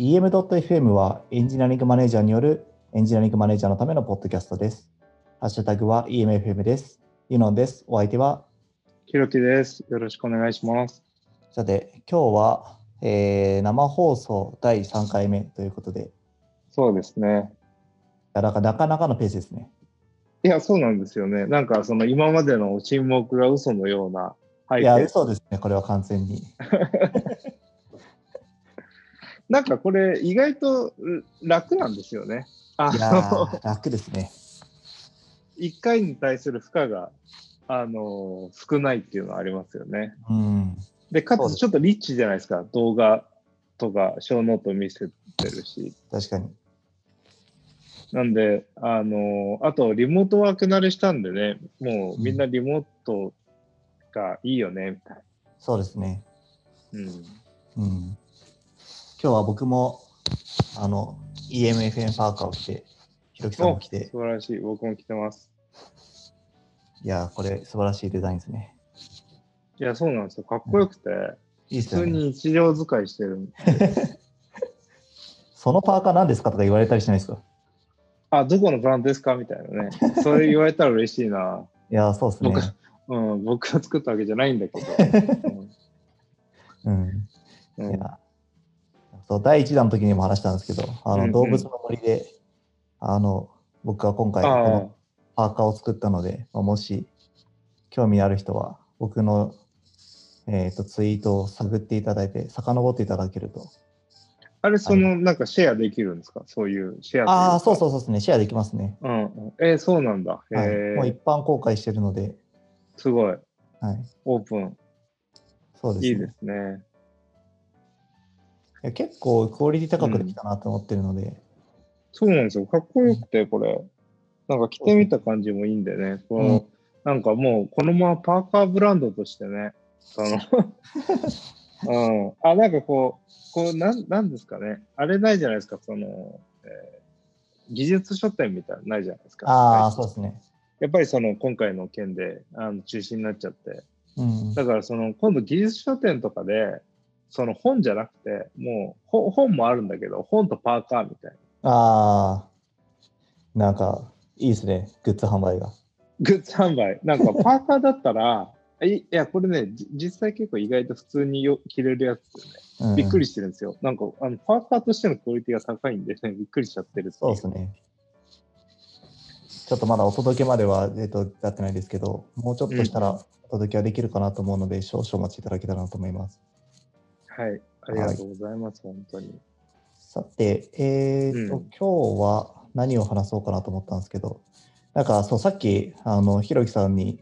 EM.FM はエンジニアリングマネージャーによるエンジニアリングマネージャーのためのポッドキャストです。ハッシュタグは EMFM です。ユノンです。お相手は、ひろきです。よろしくお願いします。さて、今日は、えー生放送第3回目ということで、いそうですね。なかなかのペースですね。いや、そうなんですよね。なんか、その今までの沈黙が嘘のような背いや、景。嘘ですね、これは完全に。なんかこれ、意外と楽なんですよね。あいやの、ー、楽ですね。一回に対する負荷が、あの、少ないっていうのはありますよね。うん。で、かつちょっとリッチじゃないですか。動画とか、小ノート見せてるし。確かに。なんで、あの、あと、リモートワーク慣れしたんでね、もうみんなリモートがいいよね、みたいそうですね。な。うん。うん。今日は僕も、あの、EMFM パーカーを着て、ひろきさんも着て、素晴らしい。僕も着てます。いやー、これ素晴らしいデザインですね。いや、そうなんですよ。かっこよくて、普通いいですよね。に日常使いしてる。そのパーカー何ですかとか言われたりしないですか？あ、どこのブランドですかみたいなね。それ言われたら嬉しいな。いやー、そうですね。僕うん、僕が作ったわけじゃないんだけど。うん。うんうんいやそう第1弾の時にも話したんですけど、あのうんうん動物の森で、あの僕が今回こあのパーカーを作ったので、まあ、もし興味ある人は僕の、えー、とツイートを探っていただいて、遡っていただけると。あれ、その、なんかシェアできるんですか？そういうシェアああ、そうそうそうですね、シェアできますね。うんうん。えーそうなんだ。へはい、えもう一般公開してるので、すごい。はい、オープン。そうですねいいですね。結構クオリティ高くできたなと思ってるので、そうなんですよ。かっこよくて、これ。なんか着てみた感じもいいんでね。このうんなんかもう、このままパーカーブランドとしてね、その、うん。あ、なんかこう、こう、なん、なんですかね。あれないじゃないですか、その、えー技術書店みたいなのないじゃないですか。ああ、そうですね。やっぱりその、今回の件で、あの、中止になっちゃって。うん、だからその、今度技術書店とかで、その本じゃなくて、もう、ほ本もあるんだけど、本とパーカーみたいな。ああ、なんかいいですね、グッズ販売が。グッズ販売。なんかパーカーだったら、いいや、これね、じ実際結構意外と普通によ着れるやつでね、うんびっくりしてるんですよ。なんか、あのパーカーとしてのクオリティが高いんで、ね、びっくりしちゃってるそうですね。ちょっとまだお届けまでは、えっと、やってないですけど、もうちょっとしたらお届けはできるかなと思うので、少々お待ちいただけたらなと思います。はい。ありがとうございます、本当に。さて、えーっと、うん今日は何を話そうかなと思ったんですけど、なんか、そう、さっき、あの、ひろきさんに、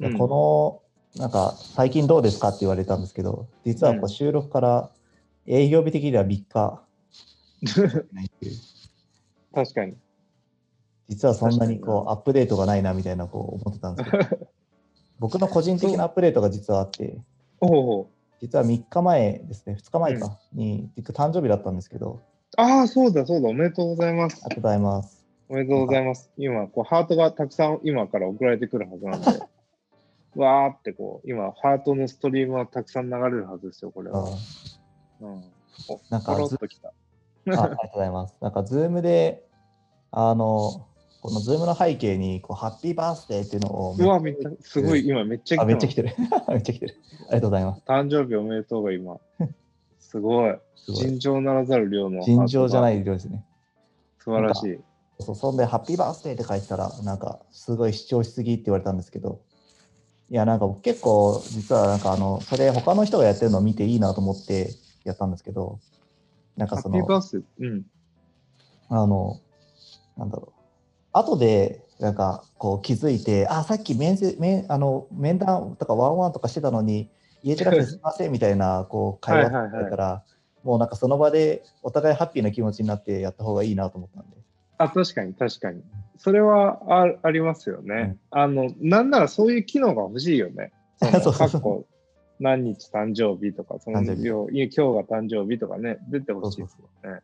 うんこの、なんか、最近どうですかって言われたんですけど、実はこううん収録から営業日的には3日 確かに。実はそんなにこうアップデートがないなみたいなこう思ってたんですけど、僕の個人的なアップデートが実はあって、おお。実は3日前ですね、2日前かに、僕誕生日だったんですけど、ああ、そうだ、そうだ。おめでとうございますありが。とうございます。おめでとうございます。今、こう、ハートがたくさん今から送られてくるはずなんで、わーってこう、今、ハートのストリームはたくさん流れるはずですよ、これあは。うん。お、なんかポロっときた。あありがとうございます。なんか、 Zoom で、あの、この Zoom の背景にこう、ハッピーバースデーっていうのをうわ、めっちゃ、すごい、今めっちゃあ、めっちゃ来来てる。めっちゃ来てる。ありがとうございます。た。誕生日おめでとうが今。すごい。尋常ならざる量の。。尋常じゃないい量ですね。素晴らしい。そうそんで、ハッピーバースデーって書いてたら、なんか、すごい主張しすぎって言われたんですけど、いや、なんか僕結構、実はなんかあの、それ他の人がやってるのを見ていいなと思ってやったんですけど、なんかそのハッピー、バースデー？うん。あの、なんだろう、後で、なんかこう気づいて、あ、さっき面接面あの面談とかワンワンとかしてたのに、言えてなくてすみませんみたいなこう会話はいはいはいだから、もうなんかその場でお互いハッピーな気持ちになってやった方がいいなと思ったんで。あ、確かに、確かに。それはあありますよね。あの、なんならそういう機能が欲しいよね。そのそう何日誕生日とか、その日今日今日が誕生日とかね、出てほしいですよね。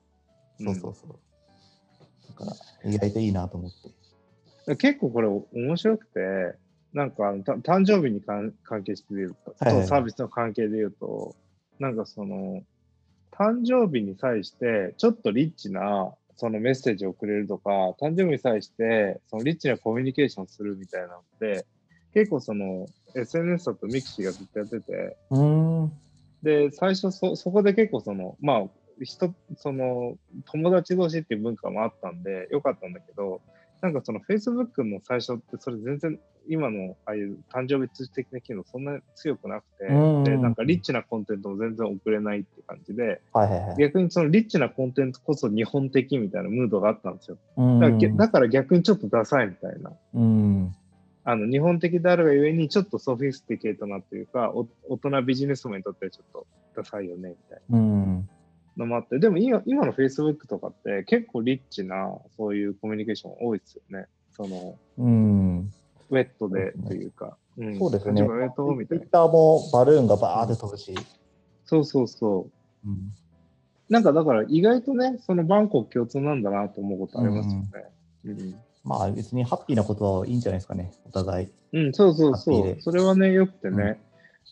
そうそうそう。だから、意外といいなと思って。うん結構これ面白くて、なんか誕生日に関関係して言うと、はいはいサービスの関係で言うと、なんかその、誕生日に際して、ちょっとリッチな、そのメッセージをくれるとか、誕生日に際して、そのリッチなコミュニケーションするみたいなのって、結構その、SNS だとミクシーがずっとやってて。で、最初そ、そこで結構その、まあ、人、その、友達同士っていう文化もあったんで、よかったんだけど、なんかその Facebook の最初って、それ全然、今のああいう誕生日通知的な機能そんなに強くなくて、うんで、なんかリッチなコンテンツも全然送れないって感じで、はいはいはい。逆にそのリッチなコンテンツこそ日本的みたいなムードがあったんですよ。だからげだから逆にちょっとダサいみたいな。うん。あの日本的であるがゆえにちょっとソフィスティケートなというか、お大人ビジネスマンにとってはちょっとダサいよねみたいうん。なのもあって、でも今今の Facebook とかって結構リッチなそういうコミュニケーション多いですよね。そのうん。ウェットでというか。んそうですね。自分ウェットみたいな。Twitter もバルーンがバーって飛ぶし。そうそうそう。うん。なんかだから意外とね、そのバンコク共通なんだなと思うことありますよね。うんまあ別にハッピーなことはいいんじゃないですかね、お互い。うん、そうそうそう。それはね、よくてね、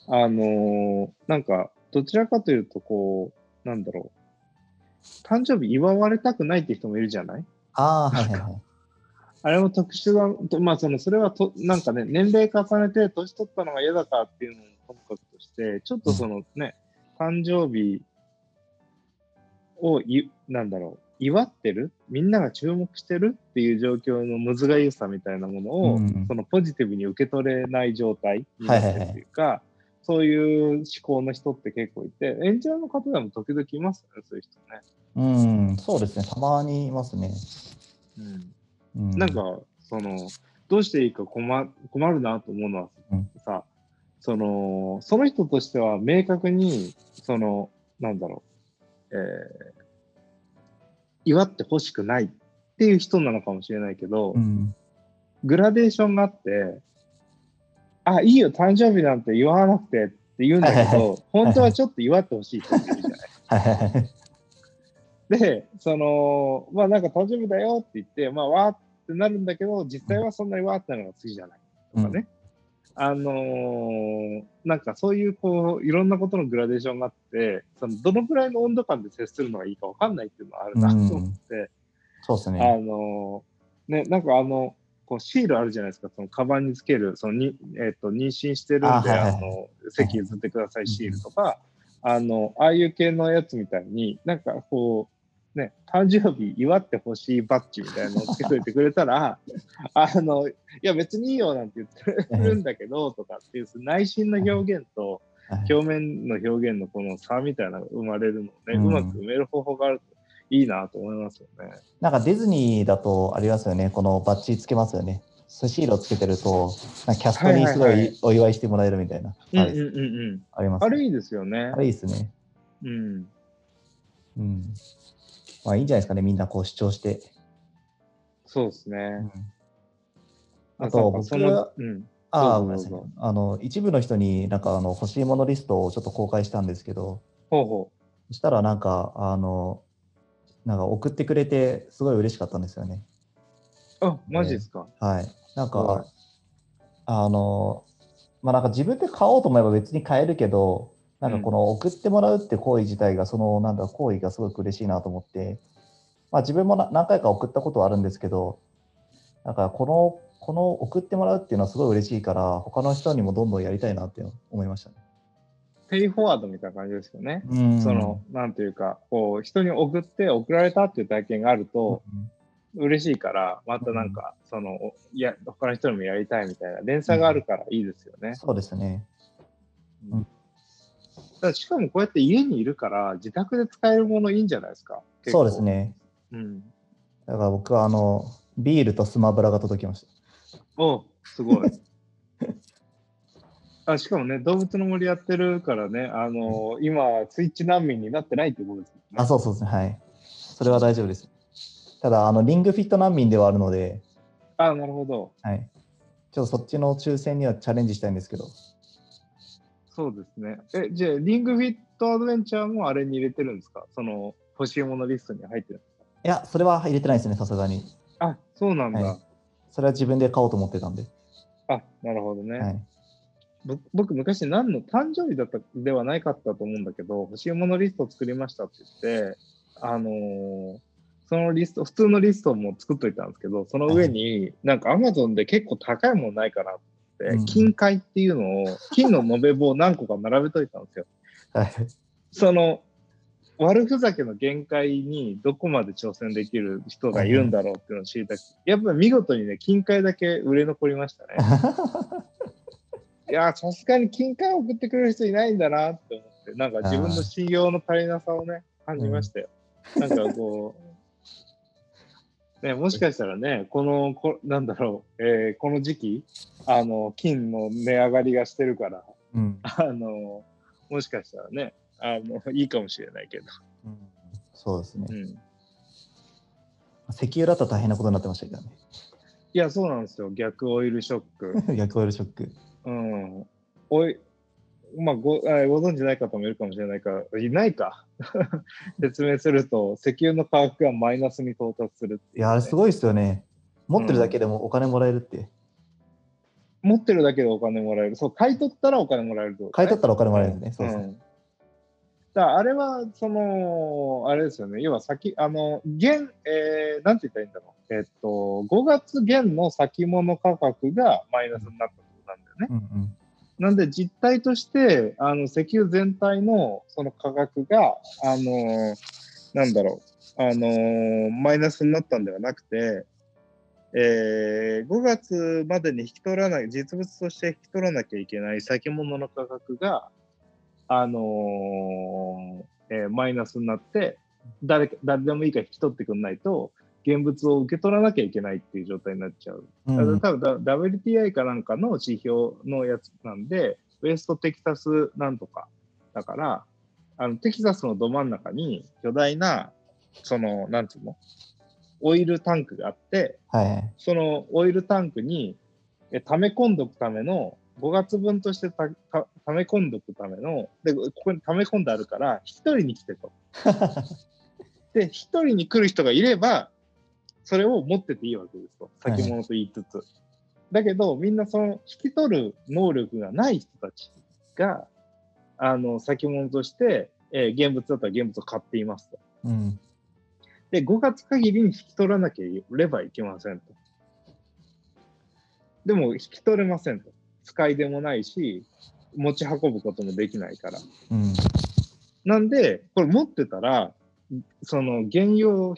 あのーなんか、どちらかというと、こう、なんだろう、誕生日祝われたくないって人もいるじゃない？ああ、はいはいはい。あれも特殊だ。と、まあ、その、それはと、なんかね、年齢重ねて、年取ったのが嫌だからっていうのもともかくとして、ちょっとそのね、誕生日をい、なんだろう、祝ってる？みんなが注目してるっていう状況のむずがゆさみたいなものを、うん。そのポジティブに受け取れない状態になってるっていうか、そういう思考の人って結構いて、エンジニアの方でも時々いますよね、そういう人ね。うん、そうですね、たまにいますね。うん、なんか、その、どうしていいか困困るなと思うのはうん。さ、その、その人としては明確に、その、なんだろう、えー祝ってほしくないっていう人なのかもしれないけど、うん、グラデーションがあって、あ、いいよ、誕生日なんて言わなくてって言うんだけど、本当はちょっと祝ってほしい人っているじゃない。で、その、まあなんか誕生日だよって言って、まあわーってなるんだけど、実際はそんなにわーってなるのが好きじゃないとかね。あのーなんかそういうこう、いろんなことのグラデーションがあって、そのどのくらいの温度感で接するのがいいかわかんないっていうのはあるなと思って、あそうですね。のーね、なんかあの、こうシールあるじゃないですか、そのカバンにつける、そのに、えっ、と、妊娠してるんで、あ,、あはいはい。はいの、席譲ってくださいシールとか、あの、ああいう系のやつみたいに、なんかこう、ね、誕生日祝ってほしいバッジみたいなのをつけといてくれたら、あの、いや別にいいよなんて言ってるんだけど、とかっていう内心の表現とはい。表面の表現のこの差みたいなのが生まれるのをね、ううんまく埋める方法があるといいなと思いますよね。なんかディズニーだとありますよね、このバッジつけますよね。スシールをつけてると、なんかキャストにすごはいお祝いしてもらえるみたいな。あります、あれいいですよねあ。れいいですね。うん。うん。まあいいんじゃないですかね、みんなこう主張して。そうですね。うんああと僕はの、うん。ああ、ごめんなさい。あの、一部の人になんかあの欲しいものリストをちょっと公開したんですけど、ほうほそしたらなんか、あの、なんか送ってくれて、すごい嬉しかったんですよね。う。あ、マジですか？はい。なんはいか、あの、まあなんか自分で買おうと思えば別に買えるけど、なんかこの送ってもらうって行為自体が、そのなんだ、行為がすごく嬉しいなと思って、まあ自分もな何回か送ったことはあるんですけど、なんかこの、この送ってもらうっていうのはすごい嬉しいから、他の人にもどんどんやりたいなって思いましたね。ペイフォワードみたいな感じですよね。うんその、なんていうか、こう、人に送って送られたっていう体験があると、嬉しいから、またなんか、その、おいや、他の人にもやりたいみたいな連鎖があるからいいですよね。そうですね。うんだからしかもこうやって家にいるから、自宅で使えるものいいんじゃないですか？そうです。ね。うん。だから僕はあの、ビールとスマブラが届きました。おすごい。あしかもね、動物の森やってるからね、あの今、ツイッチ難民になってないってことですよね。あ、そうそうですね。はい。それは大丈夫です。ただ、あの、リングフィット難民ではあるので、あなるほど。はい。ちょっとそっちの抽選にはチャレンジしたいんですけど、そうですね。え、じゃあ、リングフィットアドベンチャーもあれに入れてるんですか？その、欲しいものリストに入ってるんですいや、それは入れてないですね、さすがに。かあ、そうなんだ。はいそれは自分で買おうと思ってたんで。あ、なるほどね。はい。ぼ僕昔何の誕生日だったではないかったと思うんだけど、欲しいものリストを作りましたって言って、あのーそのリスト、普通のリストも作っといたんですけど、その上に、なんか Amazon で結構高いものないかなって、うん金塊っていうのを、金の延べ棒を何個か並べといたんですよ。はい。その、悪ふざけの限界にどこまで挑戦できる人がいるんだろうっていうのを知りたくて、やっぱり見事にね、金塊だけ売れ残りましたね。いやー、さすがに金塊送ってくれる人いないんだなって思って、なんか自分の信用の足りなさをね、感じましたよ。なんかこう、ね、もしかしたらね、この、こなんだろう、えーこの時期、あの、金の値上がりがしてるから、うん。あの、もしかしたらね、あの、いいかもしれないけど。うんそうですねう。ん。石油だと大変なことになってましたけどね。いや、そうなんですよ。逆オイルショック。逆オイルショック。うん。おい、まあごあ、ご存知ない方もいるかもしれないから、いないか。説明すると、石油の価格がマイナスに到達するいうね、いや、あれすごいですよね。持ってるだけでもお金もらえるって。持ってるだけでお金もらえる。そう、買い取ったらお金もらえるね買い取ったらお金もらえるんですね。そうそう。ん。だあれは、その、あれですよね。要は先、あの、現、えー、なんて言ったらいいんだろう。えっと、5月現の先物価格がマイナスになったってことなんだよね。うんうん。なんで実態として、あの、石油全体のその価格が、あの、なんだろう、あの、マイナスになったんではなくて、えー5月までに引き取らない、実物として引き取らなきゃいけない先物の価格が、あのーえーマイナスになって誰か、誰でもいいから引き取ってくんないと、現物を受け取らなきゃいけないっていう状態になっちゃう。うん多分だ WTI かなんかの指標のやつなんで、ウエストテキサスなんとか。だから、あのテキサスのど真ん中に巨大な、その、なんつうの？オイルタンクがあって、はいはい。そのオイルタンクにえ溜め込んどくための、5月分としてたた溜め込んどくための、で、ここに溜め込んであるから、一人に来てと。で、一人に来る人がいれば、それを持ってていいわけですと。はい先物と言いつつ。だけど、みんなその引き取る能力がない人たちが、あの、先物として、えー現物だったら現物を買っていますと。うん。で、5月限りに引き取らなければいけませんと。でも、引き取れませんと。使いでもないし、持ち運ぶこともできないから。うん。なんで、これ持ってたら、その原油を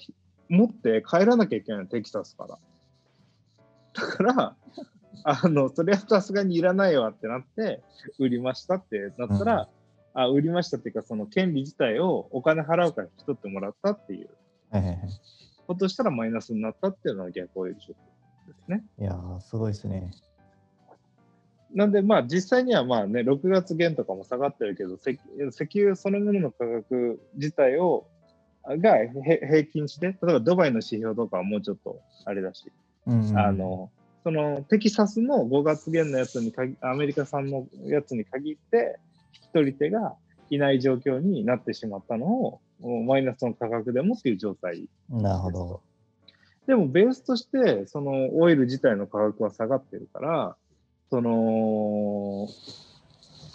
持って帰らなきゃいけないの、テキサスから。だから、あの、それはさすがにいらないわってなって、売りましたってなったら、あ、売りましたっていうか、その権利自体をお金払うから引き取ってもらったっていう。ことしたらマイナスになったっていうのが逆オイルショックですね。いやー、すごいですね。なんで、まあ実際にはまあね、6月減とかも下がってるけど、石石油そのものの価格自体を、がへ平均して、例えばドバイの指標とかはもうちょっとあれだし、うんうん、あの、そのテキサスの5月減のやつに限、アメリカ産のやつに限って、引き取り手がいない状況になってしまったのを、マイナスの価格でもっていう状態なるほど。でもベースとして、そのオイル自体の価格は下がってるから、その、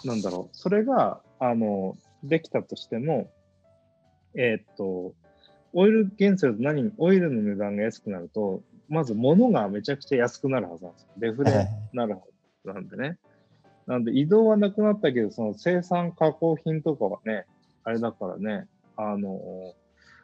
なんだろう、それが、あの、できたとしても、えーっと、オイル減すると何、オイルの値段が安くなると、まず物がめちゃくちゃ安くなるはずなんですよ。デフレになるはずなんでね。なんで移動はなくなったけど、その生産加工品とかはね、あれだからね、あの、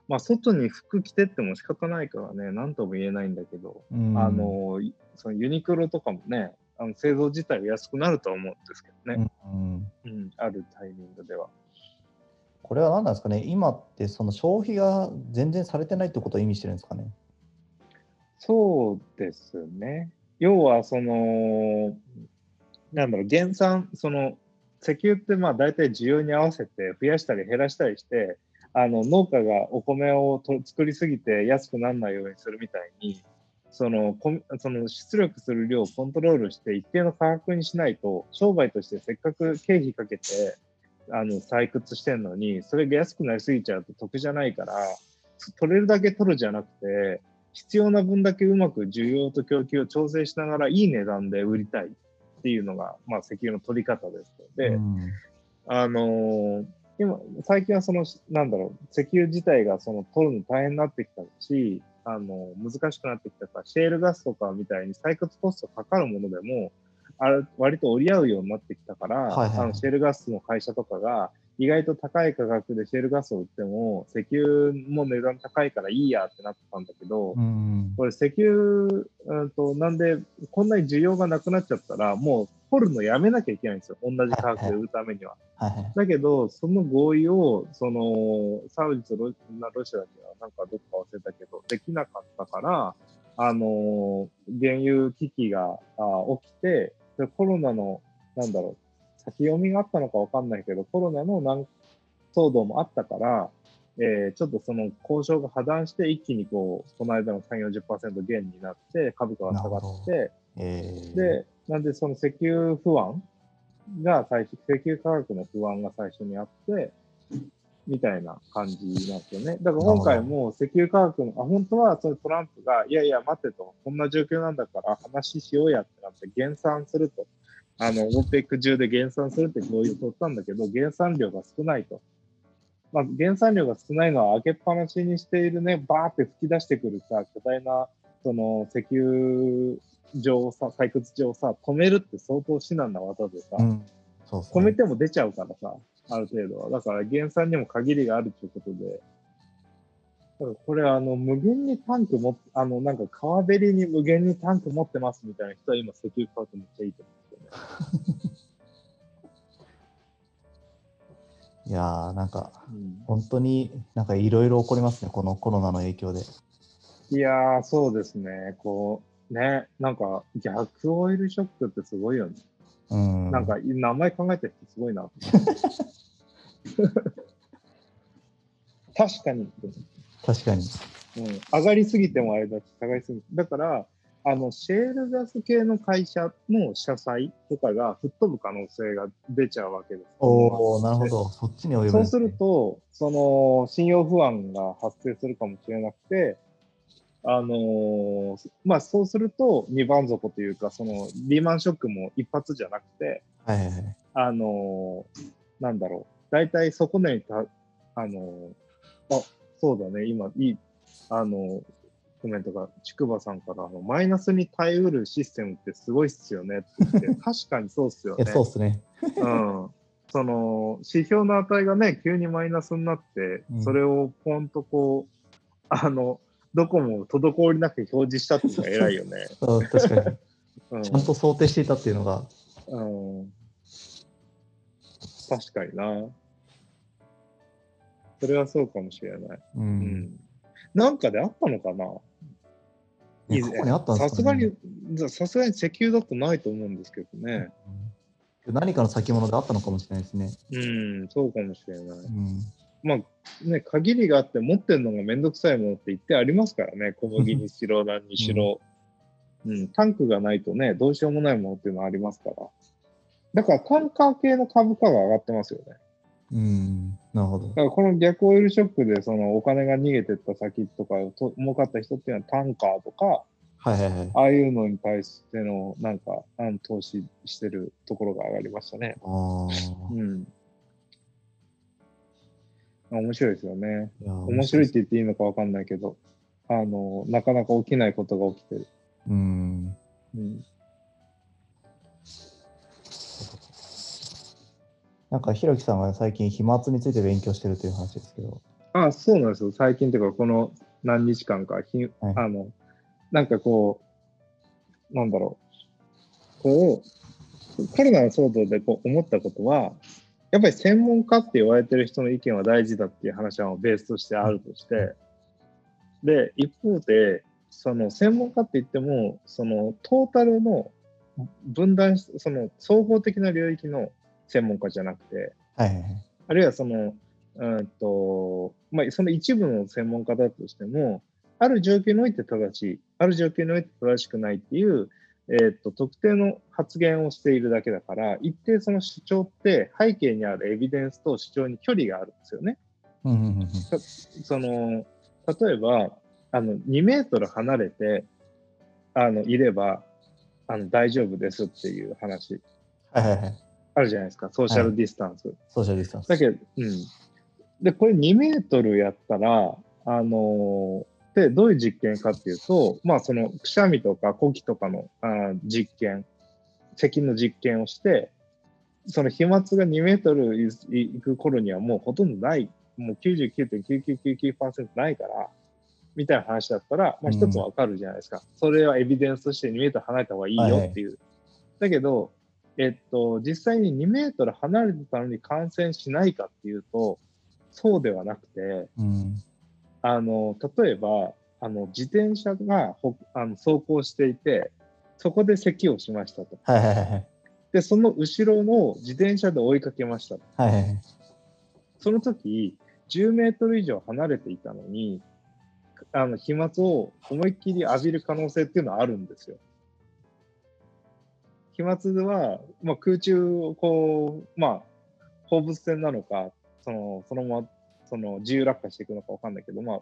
まあ、外に服着てっても仕方ないからね、なんとも言えないんだけど、うんあ、の、いそのユニクロとかもね、あの製造自体は安くなるとは思うんですけどね、うんうん、うん、あるタイミングでは。これは何なんですかね？今ってその消費が全然されてないってことを意味してるんですかね？そうですね。要は、その、なんだろう、減産、その、石油ってまあ大体需要に合わせて増やしたり減らしたりして、あの農家がお米をと作りすぎて安くならないようにするみたいに、そのその出力する量をコントロールして一定の価格にしないと、商売としてせっかく経費かけてあの採掘してるのに、それが安くなりすぎちゃうと得じゃないから、取れるだけ取るじゃなくて、必要な分だけうまく需要と供給を調整しながらいい値段で売りたいっていうのが、まあ、石油の取り方ですので、うん。あのー今、最近はその、なんだろう、石油自体がその取るの大変になってきたし、あの難しくなってきたから、シェールガスとかみたいに採掘コストかかるものでも、あれ割と折り合うようになってきたから、はいはいあのシェールガスの会社とかが、意外と高い価格でシェールガスを売っても、石油も値段高いからいいやってなってたんだけど、うんこれ石油、うんと、なんで、こんなに需要がなくなっちゃったら、もう掘るのやめなきゃいけないんですよ。同じ価格で売るためには。はいはいだけど、その合意を、その、サウジとロなロシアだけは、なんかどっか忘れたけど、できなかったから、あの原油危機があ起きてで、コロナの、なんだろう、先読みがあったのかわかんないけど、コロナのなん騒動もあったから、えーちょっとその交渉が破談して、一気にこう、この間の3、40%減になって、株価が下がって、えー、で、なんでその石油不安が最初、石油価格の不安が最初にあって、みたいな感じなんですよね。だから今回も石油価格の、あ、本当はそのトランプが、いやいや待てと、こんな状況なんだから話しようやってなって減産すると。あの、OPEC 中で減産するって合意を取ったんだけど、減産量が少ないと。まあ、減産量が少ないのは開けっぱなしにしているね、バーって吹き出してくるさ、巨大な、その石油場をさ、採掘場をさ、止めるって相当至難な技でさ、うん、止めね。ても出ちゃうからさ、ある程度は。だから減産にも限りがあるということで、だからこれあの、無限にタンクも、あの、なんか川べりに無限にタンク持ってますみたいな人は今石油買うとめっちゃいいと思うんですよね。いやー、なんか、うん本当になんかいろいろ起こりますね、このコロナの影響で。いやー、そうですね。こう、ね、なんか逆オイルショックってすごいよね。うん。なんか名前考えた人すごいな。確かに、確かに。うん、上がりすぎてもあれだし、下がりすぎて。だから、あの、シェールガス系の会社の社債とかが吹っ飛ぶ可能性が出ちゃうわけです。おおなるほど。そっちに及ぶねそうすると、その、信用不安が発生するかもしれなくて、あのーまあ、そうすると、二番底というか、その、リーマンショックも一発じゃなくて、はいはいはい。あのーなんだろう、大体底値にた、あのーあ、そうだね、今、いい、あのーコメントが、筑波さんから、あのマイナスに耐えうるシステムってすごいっすよねって言って、確かにそうっすよね。そうっすね。うん。その、指標の値がね、急にマイナスになってう、んそれをポンとこう、あの、どこも滞りなく表示したっていうのが偉いよね。そう確かに。うんちゃんと想定していたっていうのが。うん確かにな。それはそうかもしれない。う。うんん。なんかであったのかな？ね過去にあったんですかねさすがに、さすがに石油だとないと思うんですけどね。うん何かの先物があったのかもしれないですね。うん、そうかもしれない。うん。まあね、限りがあって持ってるのがめんどくさいものって言ってありますからね。小麦にしろ、何にしろ。うん、タンクがないとね、どうしようもないものっていうのはありますから。だからタンカー系の株価が上がってますよね。うん。なるほどだ。からこの逆オイルショックでそのお金が逃げてった先とかと儲かった人っていうのはタンカーとか、はいはいはい。ああいうのに対してのなんかあの投資してるところが上がりましたね。ああ。うん。面白いですよね。面白いって言っていいのかわかんないけど、あの、なかなか起きないことが起きてる。うん。うん。なんか、ひろきさんが最近、飛沫について勉強してるという話ですけど。あ、そうなんですよ。最近というか、この何日間か、ひはいあの、なんかこう、なんだろう。こう、コロナの騒動でこう思ったことは、やっぱり専門家って言われてる人の意見は大事だっていう話はベースとしてあるとして、で、一方で、その専門家って言っても、そのトータルの分断し、その総合的な領域の専門家じゃなくて、はいはいはい。あるいはその、うんと、まあ、その一部の専門家だとしても、ある状況において正しい、ある状況において正しくないっていう、えーっと、特定の発言をしているだけだから、一定その主張って背景にあるエビデンスと主張に距離があるんですよね。うんうんうんうん。その、例えば、あの、2メートル離れて、あの、いれば、あの大丈夫ですっていう話はいはいはい。あるじゃないですか、ソーシャルディスタンス。ソーシャルディスタンス。だけど、うん。で、これ2メートルやったら、あのーで、どういう実験かっていうと、まあ、その、くしゃみとか呼気とかのあー実験、咳の実験をして、その飛沫が2メートルいいく頃にはもうほとんどない、もう99.9999%ないから、みたいな話だったら、まあ、一つわかるじゃないですか。それはエビデンスとして2メートル離れた方がいいよっていう。だけど、えっと、実際に2メートル離れてたのに感染しないかっていうと、そうではなくて、うん。あの、例えば、あの、自転車がほあの走行していて、そこで咳をしましたと。はいはいはいはい。で、その後ろの自転車で追いかけましたと。はい。その時、10メートル以上離れていたのに、あの、飛沫を思いっきり浴びる可能性っていうのはあるんですよ。飛沫は、まあ、空中をこう、まあ、放物線なのか、その、そのまま、その、自由落下していくのかわかんないけど、まあ、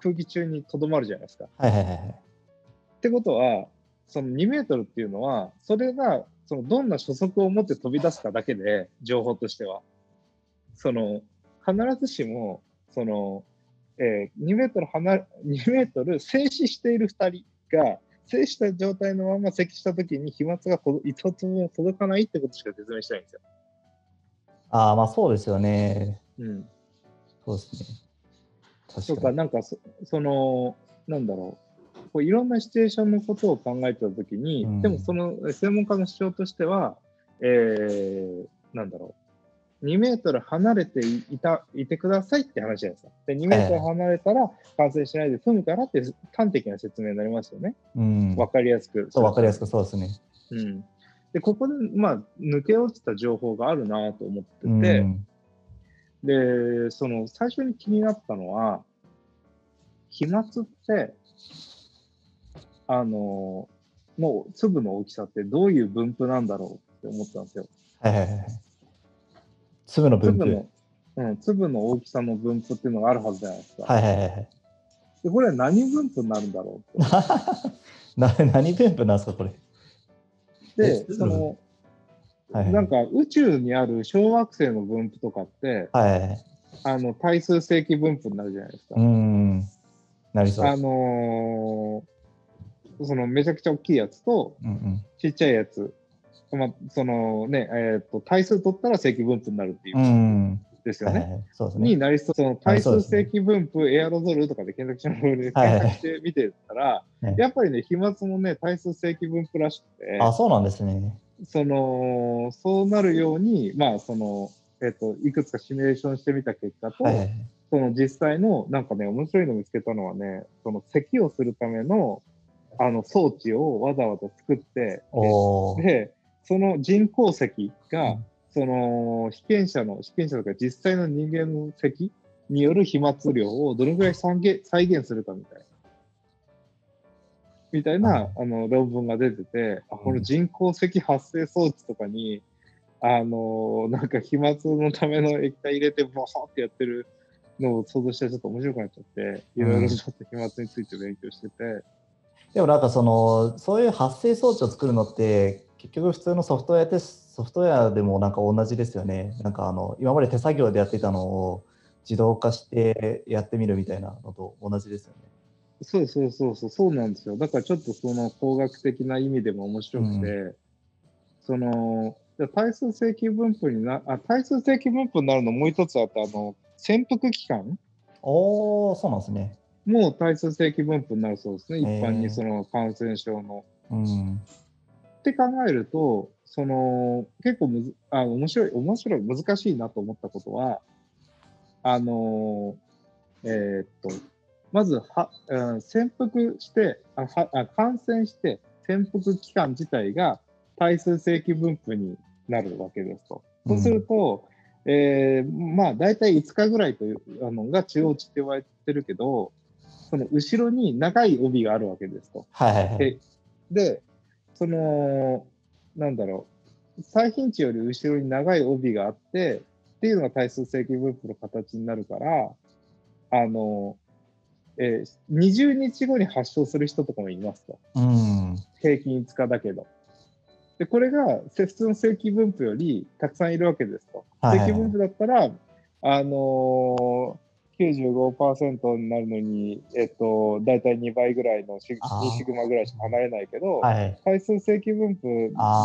空気中にとどまるじゃないですか。はいはいはいはい。ってことは、その2メートルっていうのは、それが、そのどんな初速を持って飛び出すかだけで、情報としては。その、必ずしも、その、えー2メートル離れ、2メートル静止している2人が、静止した状態のまま咳したときに飛沫が届一つも届かないってことしか説明してないんですよ。ああ、まあそうですよね。うん。そうですね。とか、確かに。なんかそ、その、なんだろう。こういろんなシチュエーションのことを考えたときに、うんでもその専門家の主張としては、えー、なんだろう。2メートル離れていたいてくださいって話じゃないですか。で、2メートル離れたら感染しないで済むからって端的な説明になりますよね。うん。わかりやすく。そう、わかりやすくそうですね。うん。で、ここで、まあ、抜け落ちた情報があるなと思ってて、うん。で、その最初に気になったのは、飛沫って、あの、の粒の大きさってどういう分布なんだろうって思ったんですよ。はいはいはい。粒の分布。粒の、うん、粒の大きさの分布っていうのがあるはずじゃないですか。はいはいはいはい。で、これは何分布になるんだろう。な何分布なんですか、これ？でえ、その、はいはい。なんか宇宙にある小惑星の分布とかって、はい。あの、対数正規分布になるじゃないですか。うん。なりそう。あのーそのめちゃくちゃ大きいやつとうんうん。ちっちゃいやつ、まあ、そのね、えっ、と、対数取ったら正規分布になるっていうう、ん。ですよね。はいはいはい。そうですね。になりそう、その対数正規分布、エアロゾルとかで検索しながらはいはい検索して見てたら、はいやっぱりね、飛沫もね、対数正規分布らしくて、あ、そうなんですね。その、そうなるように、まあ、その、えっ、と、いくつかシミュレーションしてみた結果と、はいはいはい。その実際の、なんかね、面白いの見つけたのはね、その咳をするための、あの装置をわざわざ作って。で、その人工咳が、うん。その被験者の、被験者とか実際の人間の咳による飛沫量をどのぐらい再現再現するかみたいな。みたいな、あの論文が出てて、あこの人工咳発生装置とかに、あのなんか飛沫のための液体入れて、ボーってやってるのを想像してちょっと面白くなっちゃって、いろいろちょっと飛沫について勉強してて、でもなんかその、そういう発生装置を作るのって、結局普通のソフトウェアでソフトウェアでもなんか同じですよね。なんかあの、今まで手作業でやってたのを自動化してやってみるみたいなのと同じですよね。そうそうそうそう、そうなんですよ。だからちょっとその工学的な意味でも面白くて、その、じゃあ対数正規分布にな、あ、対数正規分布になるのもう一つあって、あの、潜伏期間？おー、そうなんですね。も対数正規分布になるそうですね。一般にその感染症の。うん。って考えると、その、結構むず、あ、面白い、面白い、難しいなと思ったことは、あの、えーっと、まずは、うん潜伏してあはあ、感染して潜伏期間自体が対数正規分布になるわけですと。そうすると、えーまあ、大体5日ぐらいというあのが中央値って言われてるけど、その後ろに長い帯があるわけですと。はいはいはい。でで、その、なんだろう、最頻値より後ろに長い帯があって、っていうのが対数正規分布の形になるから、あの、えー20日後に発症する人とかもいますと。うん。平均5日だけど。で、これが普通の正規分布よりたくさんいるわけですと。正規分布だったら、あのー、95%になるのに、えっと、大体2倍ぐらいのシあー2シグマぐらいしか離れないけど、はい。回数正規分布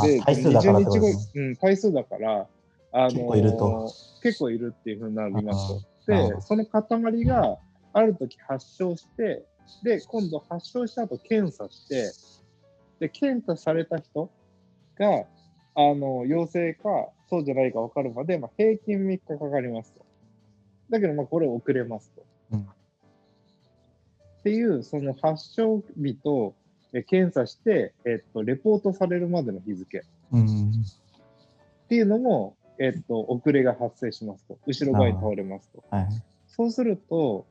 で回数だからって20日後うん、回数だから、あのー結構いると結構いるっていうふうになりますと。で、その塊がある時発症して、で、今度発症した後検査して、で、検査された人が、あの、陽性か、そうじゃないか分かるまで、まあ、平均3日かかりますと。だけど、まあ、これ遅れますと。うんっていう、その発症日と、え検査して、えっと、レポートされるまでの日付っうん。ていうのも、えっと、遅れが発生しますと。後ろ側に倒れますと。はい。そうすると、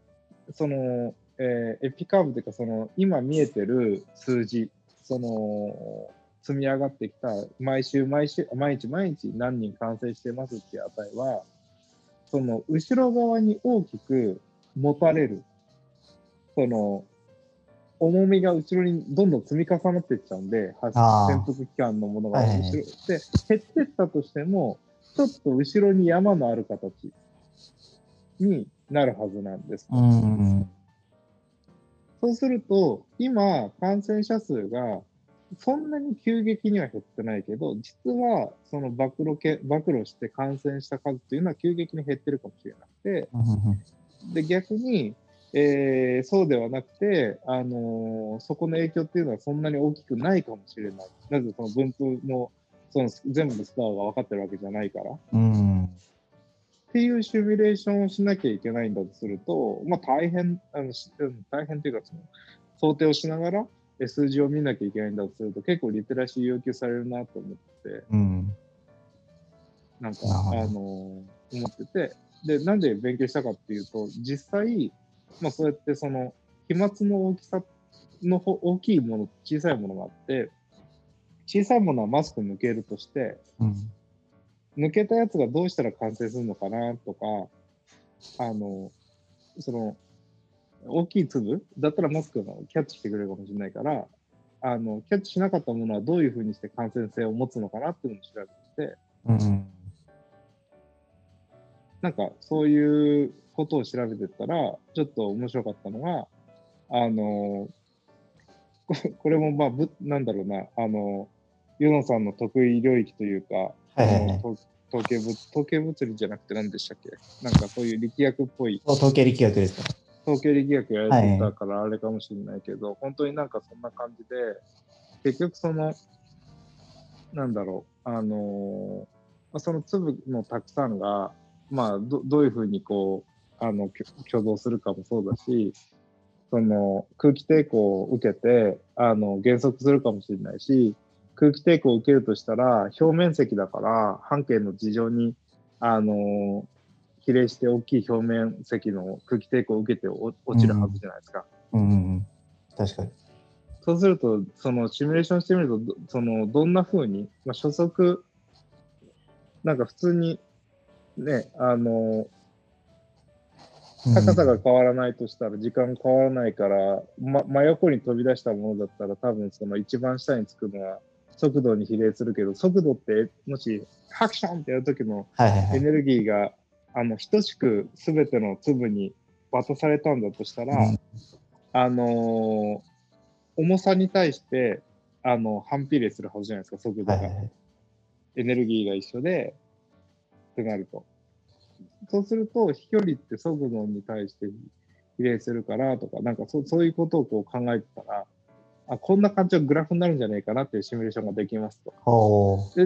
その、えーエピカーブというか、その、今見えてる数字、その、積み上がってきた、毎週毎週、毎日毎日何人感染してますっていう値は、その、後ろ側に大きく持たれる、その、重みが後ろにどんどん積み重なっていっちゃうんで、潜伏期間のものがはいはい後ろ、で、減ってったとしても、ちょっと後ろに山のある形になるはずなんです。うん。そうすると、今、感染者数がそんなに急激には減ってないけど、実はその暴露け暴露して感染した数っていうのは急激に減ってるかもしれなくて、で逆に、えーそうではなくて、あのーそこの影響っていうのはそんなに大きくないかもしれない。なぜその分布もその全部のスターが分かってるわけじゃないから。うん。っていうシミュレーションをしなきゃいけないんだとすると、まあ、大変あの大変というかその、想定をしながらえ数字を見なきゃいけないんだとすると、結構リテラシー要求されるなと思って、うん。なんか、あの思ってて、で、なんで勉強したかっていうと、実際、まあ、そうやってその、飛沫の大きさのほ大きいもの、小さいものがあって、小さいものはマスク抜けるとして、うん。抜けたやつがどうしたら感染するのかなとか、あの、その、大きい粒？だったらマスクがキャッチしてくれるかもしれないから、あの、キャッチしなかったものはどういうふうにして感染性を持つのかなっていうのを調べてて、うん。なんかそういうことを調べてったら、ちょっと面白かったのが、あの、ここれもまあ、ぶなんだろうな、あの、ユノさんの得意領域というか、はい統計物統計物理じゃなくて何でしたっけ？なんかそういう力学っぽい。統計力学ですか？統計力学やられてたからあれかもしれないけど、本当になんかそんな感じで、結局その、なんだろう、あのーまあその粒のたくさんが、まあど、どういうふうにこう、あの、挙動するかもそうだし、その空気抵抗を受けて、あの、減速するかもしれないし、空気抵抗を受けるとしたら、表面積だから、半径の事情に、あのー比例して大きい表面積の空気抵抗を受けてお落ちるはずじゃないですか。うんうんうん。確かに。そうすると、そのシミュレーションしてみると、どそのどんな風に、まあ、初速、なんか普通に、ね、あの、高さが変わらないとしたら、時間変わらないから、ま、真横に飛び出したものだったら、多分その一番下につくのは速度に比例するけど、速度って、もし、ハクションってやるときの。エネルギーが、あの、等しく全ての粒に渡されたんだとしたら、うんあのー重さに対して、あの、反比例するはずじゃないですか、速度が。はい。エネルギーが一緒で、ってなると。そうすると、飛距離って速度に対して比例するからとか、なんかそそういうことをこう考えてたら、あ、こんな感じのグラフになるんじゃないかなっていうシミュレーションができますと。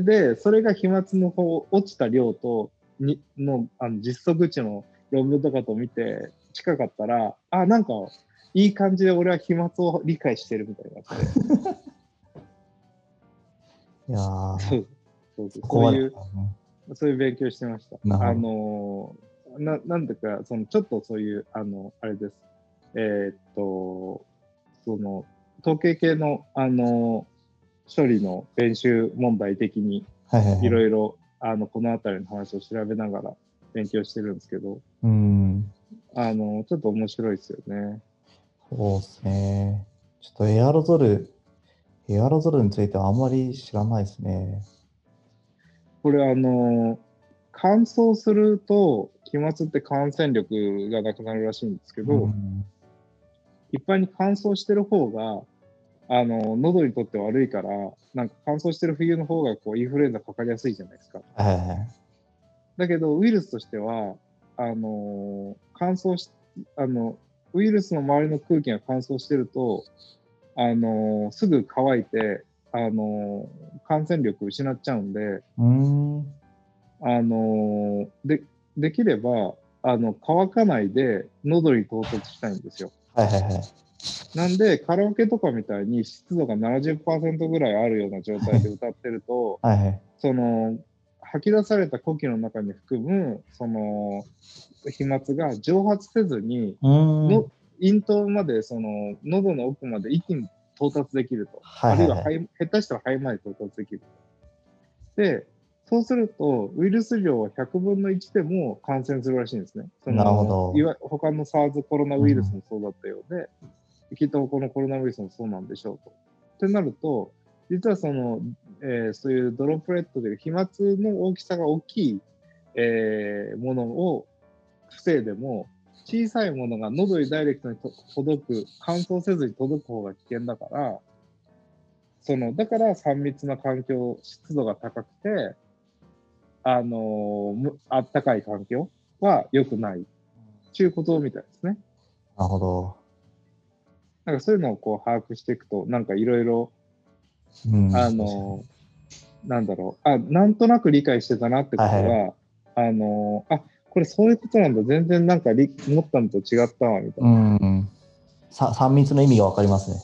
でそれが飛沫の方、落ちた量と、に、の、あの、実測値の論文とかと見て、近かったら、あ、なんか、いい感じで俺は飛沫を理解してるみたいになって。う。いやー、そうそうそういう、そういう勉強してました。あのー、な、なんでか、その、ちょっとそういう、あの、あれです。えーっと、その、統計系の、あの、処理の練習問題的に。いろいろ、あの、このあたりの話を調べながら勉強してるんですけど、うん。あの、ちょっと面白いですよね。そうですね。ちょっとエアロゾル、エアロゾルについてはあんまり知らないですね。これあの、乾燥すると、飛沫って感染力がなくなるらしいんですけど、うん一般に乾燥してる方が、あの、喉にとって悪いから、なんか乾燥してる冬の方がこうインフルエンザかかりやすいじゃないですか。はいはいはい。だけど、ウイルスとしては、あの乾燥し、あの、ウイルスの周りの空気が乾燥してると、あのすぐ乾いて、あの感染力失っちゃうんで、うーん。あので、できれば、あの、乾かないで喉に到達したいんですよ。はいはいはい。なんで、カラオケとかみたいに湿度が70%ぐらいあるような状態で歌ってると、はいはい。その、吐き出された呼気の中に含む、その、飛沫が蒸発せずに。の咽頭まで、その、喉の奥まで一気に到達できると。はいはいはいあるいは肺、下手したら肺まで到達できる。で、そうすると、ウイルス量は100分の1でも感染するらしいんですね。そのなるほどいわ他の SARS コロナウイルスもそうだったようで、きっとこのコロナウイルスもそうなんでしょうと。ってなると、実はその、えーそういうドロップレットで飛沫の大きさが大きい、えーものを防いでも、小さいものが喉にダイレクトに届く、乾燥せずに届く方が危険だから、その、だから3密な環境、湿度が高くて、あのーあったかい環境は良くない。ということみたいですね。なるほど。なんかそういうのをこう把握していくと、なんかいろいろ、うんあのーなんだろう、あ、なんとなく理解してたなってことが、はいあのーあ、これそういうことなんだ、全然なんかり思ったのと違ったわ、みたいな。うん。さ3密の意味がわかりますね。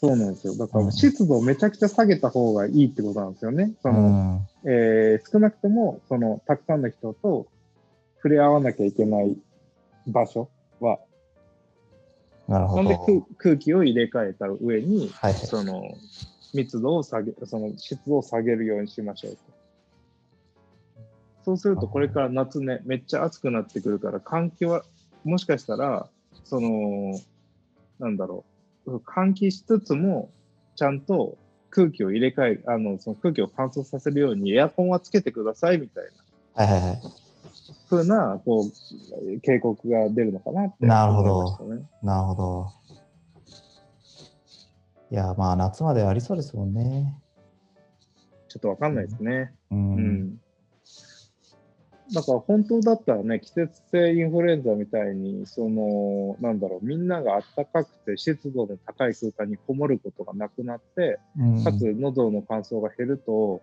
そうなんですよ。だかうんら湿度をめちゃくちゃ下げた方がいいってことなんですよね。そうの、ん。えー少なくとも、その、たくさんの人と触れ合わなきゃいけない場所は、なるほど。なんで空空気を入れ替えた上に、はいはい。その、密度を下げ、その湿度を下げるようにしましょうと。そうすると、これから夏ね、めっちゃ暑くなってくるから、換気は、もしかしたら、その、なんだろう、換気しつつも、ちゃんと空気を入れ替える、あの、その空気を乾燥させるようにエアコンはつけてくださいみたいな、はいはいはい。風な、こう、警告が出るのかなってなるほど。なるほど。いや、まあ夏までありそうですもんね。ちょっとわかんないですね。う。うんん。だから本当だったらね、季節性インフルエンザみたいに、その、なんだろう、みんなが暖かくて湿度の高い空間にこもることがなくなって、うんかつ喉の乾燥が減ると、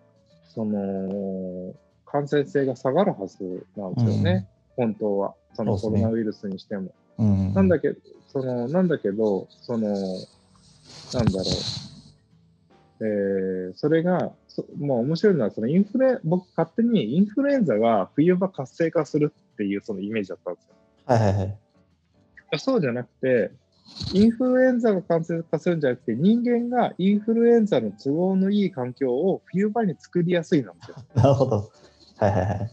その、感染性が下がるはずなんですよね、本当は。そのコロナウイルスにしても。うん、なんだけど、その、なんだけど、その、なんだろう。えーそれが、そもう面白いのは、そのインフルエン、僕勝手にインフルエンザが冬場活性化するっていうそのイメージだったんですよ。はいはいはい。そうじゃなくて、インフルエンザが感染化するんじゃなくて、人間がインフルエンザの都合のいい環境を冬場に作りやすいなんですよ。なるほど。はいはいはい。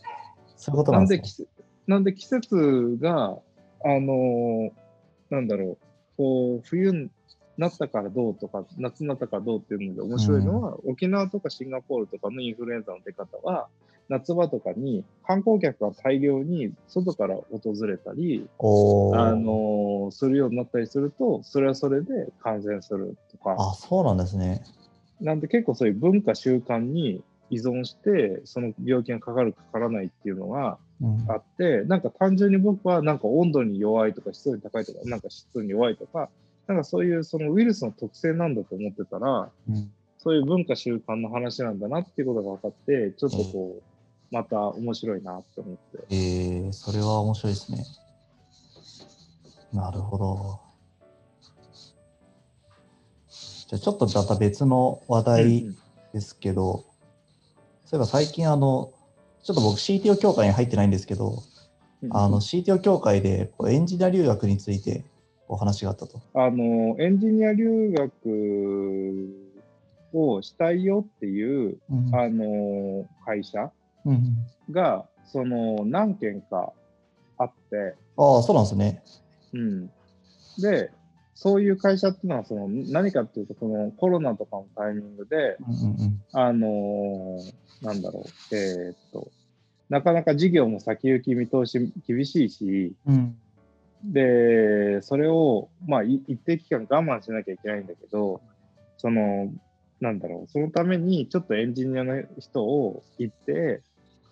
そういうことななんんです季節なんで季節が、あのーなんだろう、こう、冬になったからどうとか、夏になったからどうっていうので面白いのは、沖縄とかシンガポールとかのインフルエンザの出方は、夏場とかに観光客が大量に外から訪れたり、あのーするようになったりすると、それはそれで感染するとか、あ、そうなんですね。なんで結構そういう文化習慣に依存して、その病気がかかるかからないっていうのが、うん、あって、なんか単純に僕はなんか温度に弱いとか湿度に高いとか、なんか湿度に弱いとか、なんかそういうそのウイルスの特性なんだと思ってたら、うんそういう文化習慣の話なんだなっていうことが分かって、ちょっとこう、また面白いなって思って。えー、それは面白いですね。なるほど。じゃあちょっとまた別の話題ですけど、そういえば最近あの、ちょっと僕 CTO 協会に入ってないんですけど、うんあの CTO 協会でこうエンジニア留学についてお話があったと。あの、エンジニア留学をしたいよっていう、うんあの、会社うんが、その、何件かあって、ああ、そうなんですね。うん。で、そういう会社っていうのはその何かっていうとこのコロナとかのタイミングで、あのーなんだろう、えーっと、なかなか事業も先行き見通し厳しいし、うん。うん。で、それを、まあ、い一定期間我慢しなきゃいけないんだけど、その、なんだろう、そのためにちょっとエンジニアの人を行って、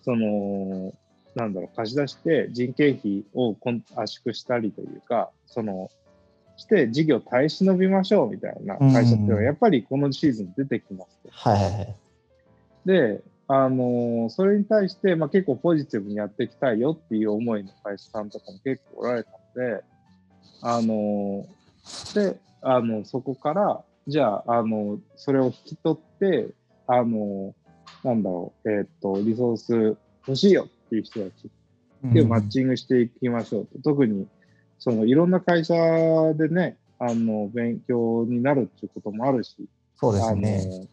その、なんだろう、貸し出して人件費をこん圧縮したりというか、その、して事業耐え忍びましょうみたいな会社っていうのは、うんやっぱりこのシーズン出てきますと。はいはいはい。で、あのーそれに対して、まあ、結構ポジティブにやっていきたいよっていう思いの会社さんとかも結構おられたので、あのーで、あの、そこから、じゃあ、あの、それを引き取って、あのーなんだろう、えーっと、リソース欲しいよっていう人たちでマッチングしていきましょうと。特に、その、いろんな会社でね、あの、勉強になるっていうこともあるし、そうですあね。の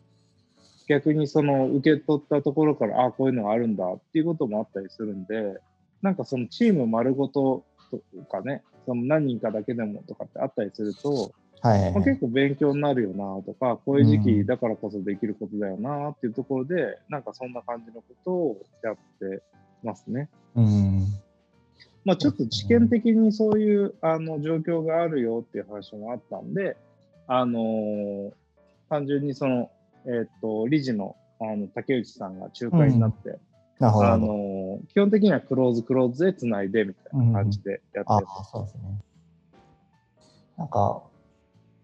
逆にその受け取ったところから、あこういうのがあるんだっていうこともあったりするんで、なんかそのチーム丸ごととかね、その何人かだけでもとかってあったりすると、まあ、はいはいはい。結構勉強になるよなとか、こういう時うん期だからこそできることだよなっていうところで、なんかそんな感じのことをやってますね。うん。まあ、ちょっと知見的にそういうあの状況があるよっていう話もあったんで、あのー単純にその、えっと理事のあの竹内さんが仲介になって、あなるほどなるほど。のー基本的にはクローズクローズでつないでみたいな感じでやってる、ああ、そうですね。なんか、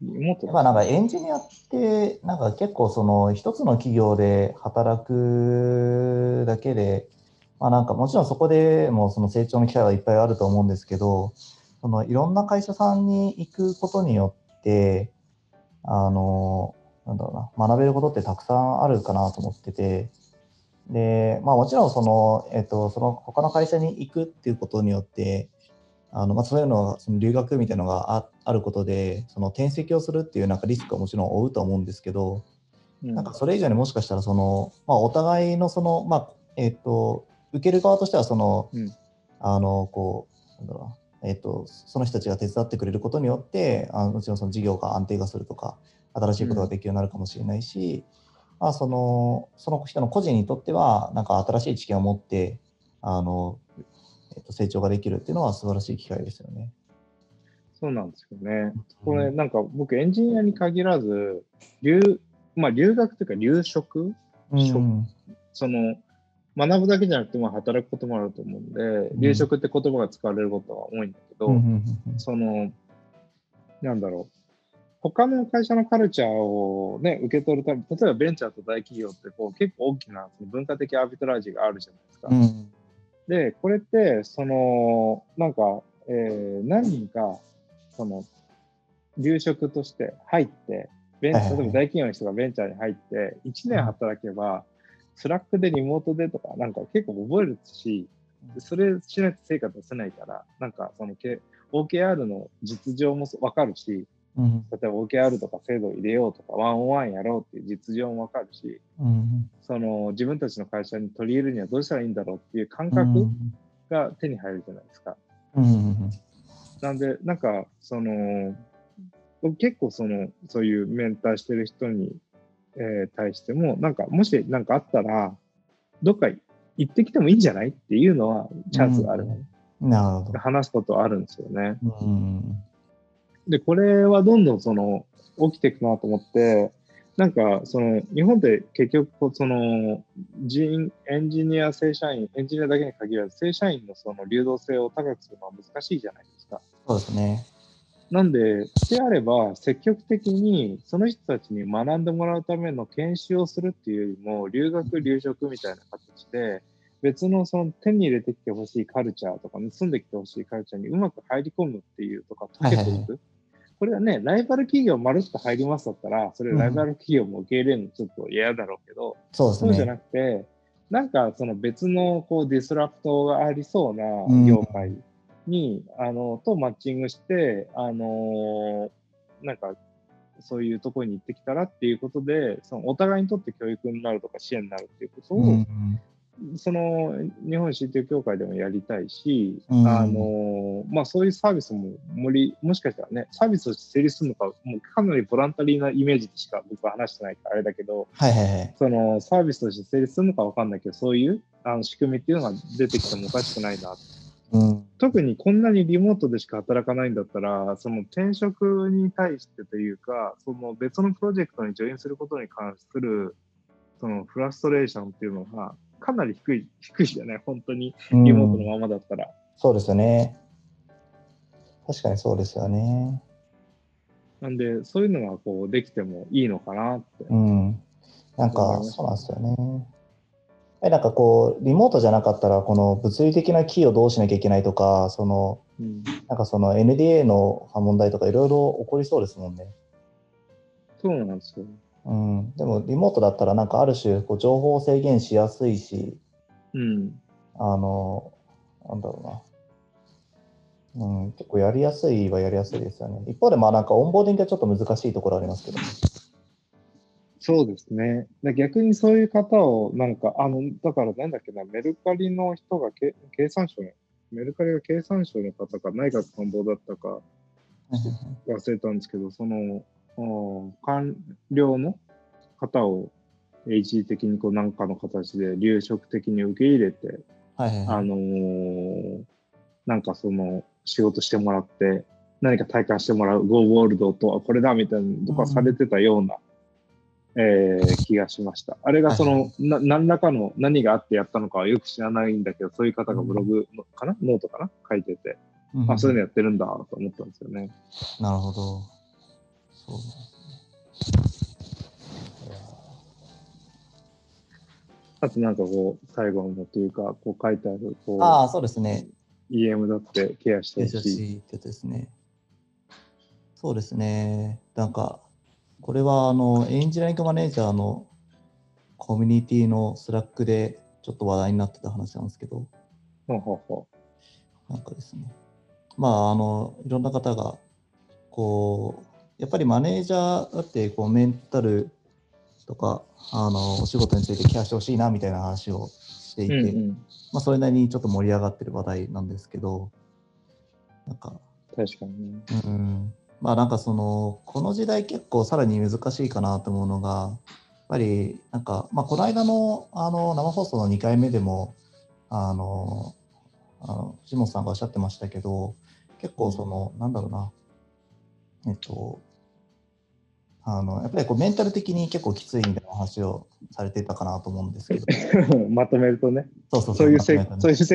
もっと、まあなんかエンジニアって、なんか結構その一つの企業で働くだけで、まあなんかもちろんそこでもその成長の機会はいっぱいあると思うんですけど、そのいろんな会社さんに行くことによって、あの、なんだろうな、学べることってたくさんあるかなと思ってて、で、まあもちろんその、えっと、その他の会社に行くっていうことによって、あのまあ、そういうのがその留学みたいなのがああることでその転籍をするっていうなんかリスクはもちろん負うと思うんですけど、うん。なんかそれ以上にもしかしたらその、まあ、お互いのその、まあえっと受ける側としてはその、うん。あのこうなんだろうな。えっとその人たちが手伝ってくれることによってあのもちろんその事業が安定化するとか新しいことができるようになるかもしれないし、まあ、そのその人の個人にとってはなんか新しい知見を持ってあの、えっと成長ができるっていうのは素晴らしい機会ですよね。そうなんですよね。これ、なんか僕、エンジニアに限らず、留,、まあ、留学というか留職？うん。その学ぶだけじゃなくて、まあ、働くこともあると思うんで、留職って言葉が使われることが多いんだけど、その、なんだろう、他の会社のカルチャーをね、受け取るため、例えばベンチャーと大企業ってこう結構大きな文化的アービトラージがあるじゃないですか。うん。で、これって、その、なんか、えー何人か、その、留職として入って、ベン例えば大企業の人がベンチャーに入って、1年働けば、 Slack でリモートでとか、なんか結構覚えるし、でそれしないと成果出せないから、なんかそのけ OKR の実情もわかるし、うん。例えば OKR とか制度を入れようとか、ワンオンワンやろうっていう実情もわかるし、うん。その自分たちの会社に取り入れるにはどうしたらいいんだろうっていう感う覚ん。が手に入るじゃないですか。うん。なんで、なんか、その、僕結構その、そういうメンターしてる人に、えー対しても、なんか、もしなんかあったら、どっか行ってきてもいいんじゃないっていうのは、チャンスがある、なるほど。話すことあるんですよね。うんで、これはどんどんその、起きていくなと思って、なんか、その、日本って結局、その、人、エンジニア、正社員、エンジニアだけに限らず、正社員のその流動性を高くするのは難しいじゃないですか。そうですね。なんで、であれば、積極的にその人たちに学んでもらうための研修をするっていうよりも、留学、留職みたいな形で、別のその手に入れてきてほしいカルチャーとか、盗んできてほしいカルチャーにうまく入り込むっていうとか、溶けていく。これはね、ライバル企業まるっと入りますだったら、それライバル企業も受け入れるのちょっと嫌だろうけど、そうですそうじゃね。なくて、なんかその別のこうディスラプトがありそうなうん業界に、あのとマッチングして、あのーなんかそういうところに行ってきたらっていうことで、そのお互いにとって教育になるとか支援になるっていうことを、うんその日本 CTO 協会でもやりたいし、うんあのまあ、そういうサービスももりもしかしたらね、サービスとして成立するのか、もうかなりボランタリーなイメージでしか僕は話してないからあれだけど、はいはいはい。そのサービスとして成立するのかわかんないけど、そういうあの仕組みっていうのが出てきてもおかしくないな。うん。特にこんなにリモートでしか働かないんだったら、その転職に対してというか、その別のプロジェクトにジョインすることに関する、そのフラストレーションっていうのがかなり低い、低いじゃない、本当にリモートのままだったら。そうですよね。確かにそうですよね。なんで、そういうのがこうできてもいいのかなって。うん。なんか、そうなんですよね。え、なんかこう、リモートじゃなかったら、この物理的なキーをどうしなきゃいけないとか、その、うんなんかその NDA の問題とかいろいろ起こりそうですもんね。そうなんですよ。うん。でも、リモートだったら、なんかある種、こう情報を制限しやすいし、うん。あの、なんだろうな。うん、結構やりやすいはやりやすいですよね。一方で、まあなんかオンボーディングがちょっと難しいところありますけど、そうですね。で逆にそういう方を、なんか、あの、だからなんだっけな、メルカリの人がけ経産省の、メルカリが経産省の方か、内閣官房だったか忘れたんですけど、その、うん官僚の方を一時的にこう何かの形で留職的に受け入れて、はいはいはい。あのーなんかその仕事してもらって、何か体感してもらう、 Go Bold とはこれだみたいなのとかされてたような、えー気がしました。あれがその、な何らかの何があってやったのかはよく知らないんだけど、そういう方がブログのかな、ノートかな？書いてて、うんあ、そういうのやってるんだと思ったんですよね。なるほど。そうあとなんかこう、最後のというか、こう書いてある、こああ、う、そうですね。EM だってケアしてほしい。ですね。そうですね。なんか、これはあのエンジニアリングマネージャーのコミュニティの Slack でちょっと話題になってた話なんですけど、ほうほうほなんかですね。まあ、あの、いろんな方が、こう、やっぱりマネージャーだって、こう、メンタルとか、あの、お仕事についてケアしてほしいな、みたいな話をしていうて、んうん。まあ、それなりにちょっと盛り上がってる話題なんですけど、なんか、確かにね。うん、まあなんかその、この時代結構さらに難しいかなと思うのが、やっぱりなんか、まあこの間のあの生放送の2回目でも、あの、あの藤本さんがおっしゃってましたけど、結構その、なんだろうな、えっと、あの、やっぱりこうメンタル的に結構きついみたいな話をされてたかなと思うんですけど、まとめるとね、そうそうそういう性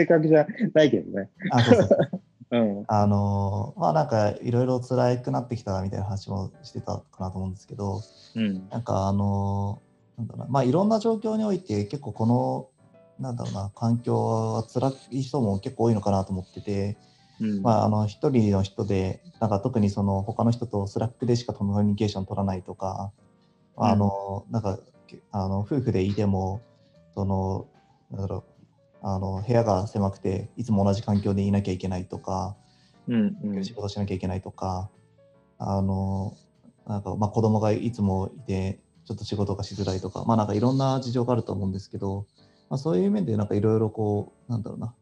格じゃないけどね。あそうそううん。あのまあなんかいろいろ辛くなってきたみたいな話もしてたかなと思うんですけど、うん。なんかあのなんだろうな、まあいろんな状況において結構この、なんだろうな、環境は辛い人も結構多いのかなと思ってて、うん。まああの一人の人で、なんか特にその他の人と Slack でしかコミュニケーション取らないとか、あの、なんかあの夫婦でいても、その、なんだろう、あの部屋が狭くていつも同じ環境でいなきゃいけないとか、うんうん。仕事しなきゃいけないとか、あの、なんか、まあ、子供がいつもいて、ちょっと仕事がしづらいとか、まあ、なんかいろんな事情があると思うんですけど、まあ、そういう面で、なんかいろいろこう、なんだろうな、